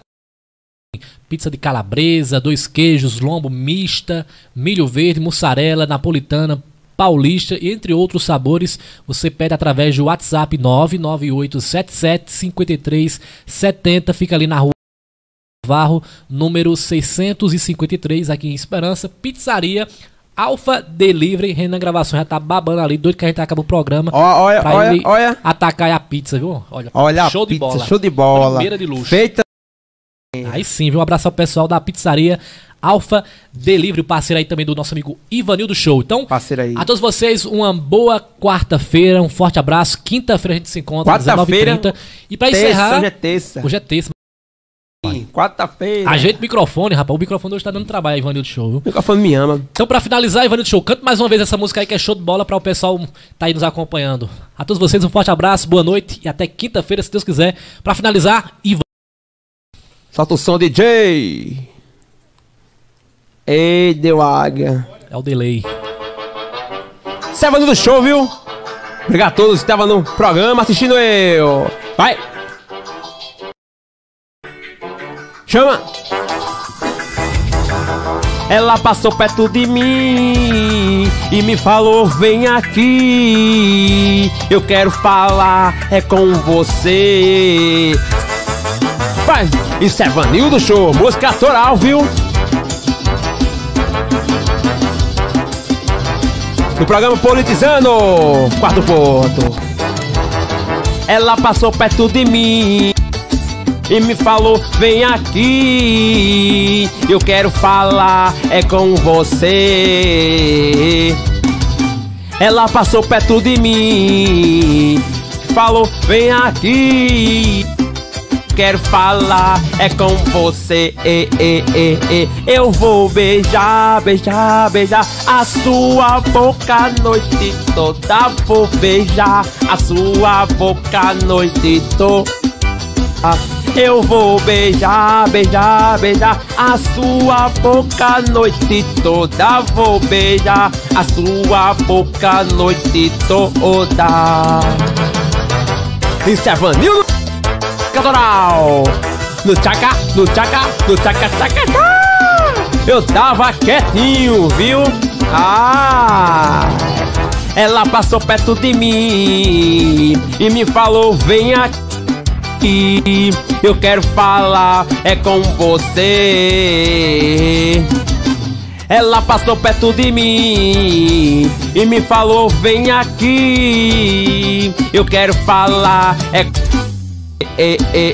Speaker 1: pizza de calabresa, dois queijos, lombo mista, milho verde, mussarela, napolitana, paulista e entre outros sabores. Você pede através do WhatsApp 998775370, fica ali na rua Varro, número 653, aqui em Esperança, pizzaria Alfa Delivery, Renan Gravação já tá babando ali, doido que a gente acaba o programa
Speaker 2: Ó, Olha, olha,
Speaker 1: ele
Speaker 2: olha.
Speaker 1: atacar a pizza, viu? Olha,
Speaker 2: Olha
Speaker 1: show de
Speaker 2: pizza,
Speaker 1: bola.
Speaker 2: show de bola.
Speaker 1: Primeira de luxo.
Speaker 2: Feita.
Speaker 1: Aí sim, viu? Um abraço ao pessoal da pizzaria Alfa Delivery, parceiro aí também do nosso amigo Ivanildo Show. Então,
Speaker 2: Parceiro aí.
Speaker 1: a todos vocês, uma boa quarta-feira, um forte abraço. Quinta-feira a gente se encontra,
Speaker 2: Quarta-feira,
Speaker 1: 19h30. E pra
Speaker 2: Terça,
Speaker 1: encerrar,
Speaker 2: hoje é terça.
Speaker 1: hoje é terça.
Speaker 2: Quarta-feira.
Speaker 1: Ajeita o microfone, rapaz. O microfone hoje tá dando trabalho, Ivanildo Show, viu?
Speaker 2: O microfone me ama.
Speaker 1: Então, pra finalizar, Ivanildo Show, canta mais uma vez essa música aí que é show de bola pra o pessoal tá aí nos acompanhando. A todos vocês, um forte abraço, boa noite e até quinta-feira, se Deus quiser. Pra finalizar, Ivan.
Speaker 2: Solta o som, DJ. Ei, deu águia.
Speaker 1: É o delay.
Speaker 2: Serva do show, viu? Obrigado a todos que estavam no programa assistindo eu. Vai. Chama. Ela passou perto de mim e me falou: Vem aqui, eu quero falar é com você. Vai, isso é Vanildo Show, música autoral, viu? No programa Politizando, quarto ponto. Ela passou perto de mim e me falou: Vem aqui, eu quero falar é com você. Ela passou perto de mim, falou: Vem aqui. Quero falar é com você, e, e, e, eu vou beijar, beijar, beijar a sua boca a noite toda. Vou beijar a sua boca a noite toda. Eu vou beijar, beijar, beijar a sua boca a noite toda. Vou beijar a sua boca a noite toda. Isso é Vanil Cantoral. No tchaca, no tchaca, no tchaca, tchaca, tchaca. Eu tava quietinho, viu? Ah! Ela passou perto de mim e me falou: vem aqui eu quero falar é com você. Ela passou perto de mim e me falou: Vem aqui. Eu quero falar é. E, e,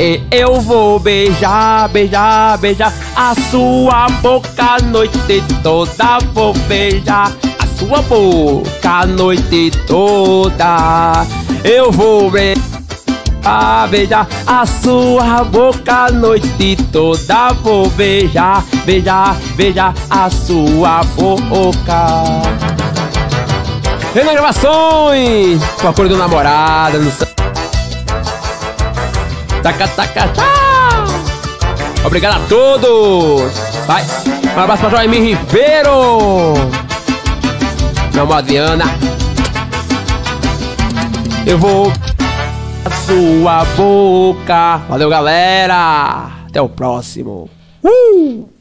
Speaker 2: e, eu vou beijar, beijar, beijar a sua boca a noite toda. Vou beijar a sua boca a noite toda. Eu vou beijar a beijar a sua boca a noite toda. Vou beijar, beijar, beijar a sua boca. Renan Gravações, com a cor do namorado no Taca, taca, tchau! Obrigado a todos! Vai! Um abraço pra Joaimir Ribeiro! Meu Adriana! Eu vou sua boca. Valeu, galera. Até o próximo. Uh!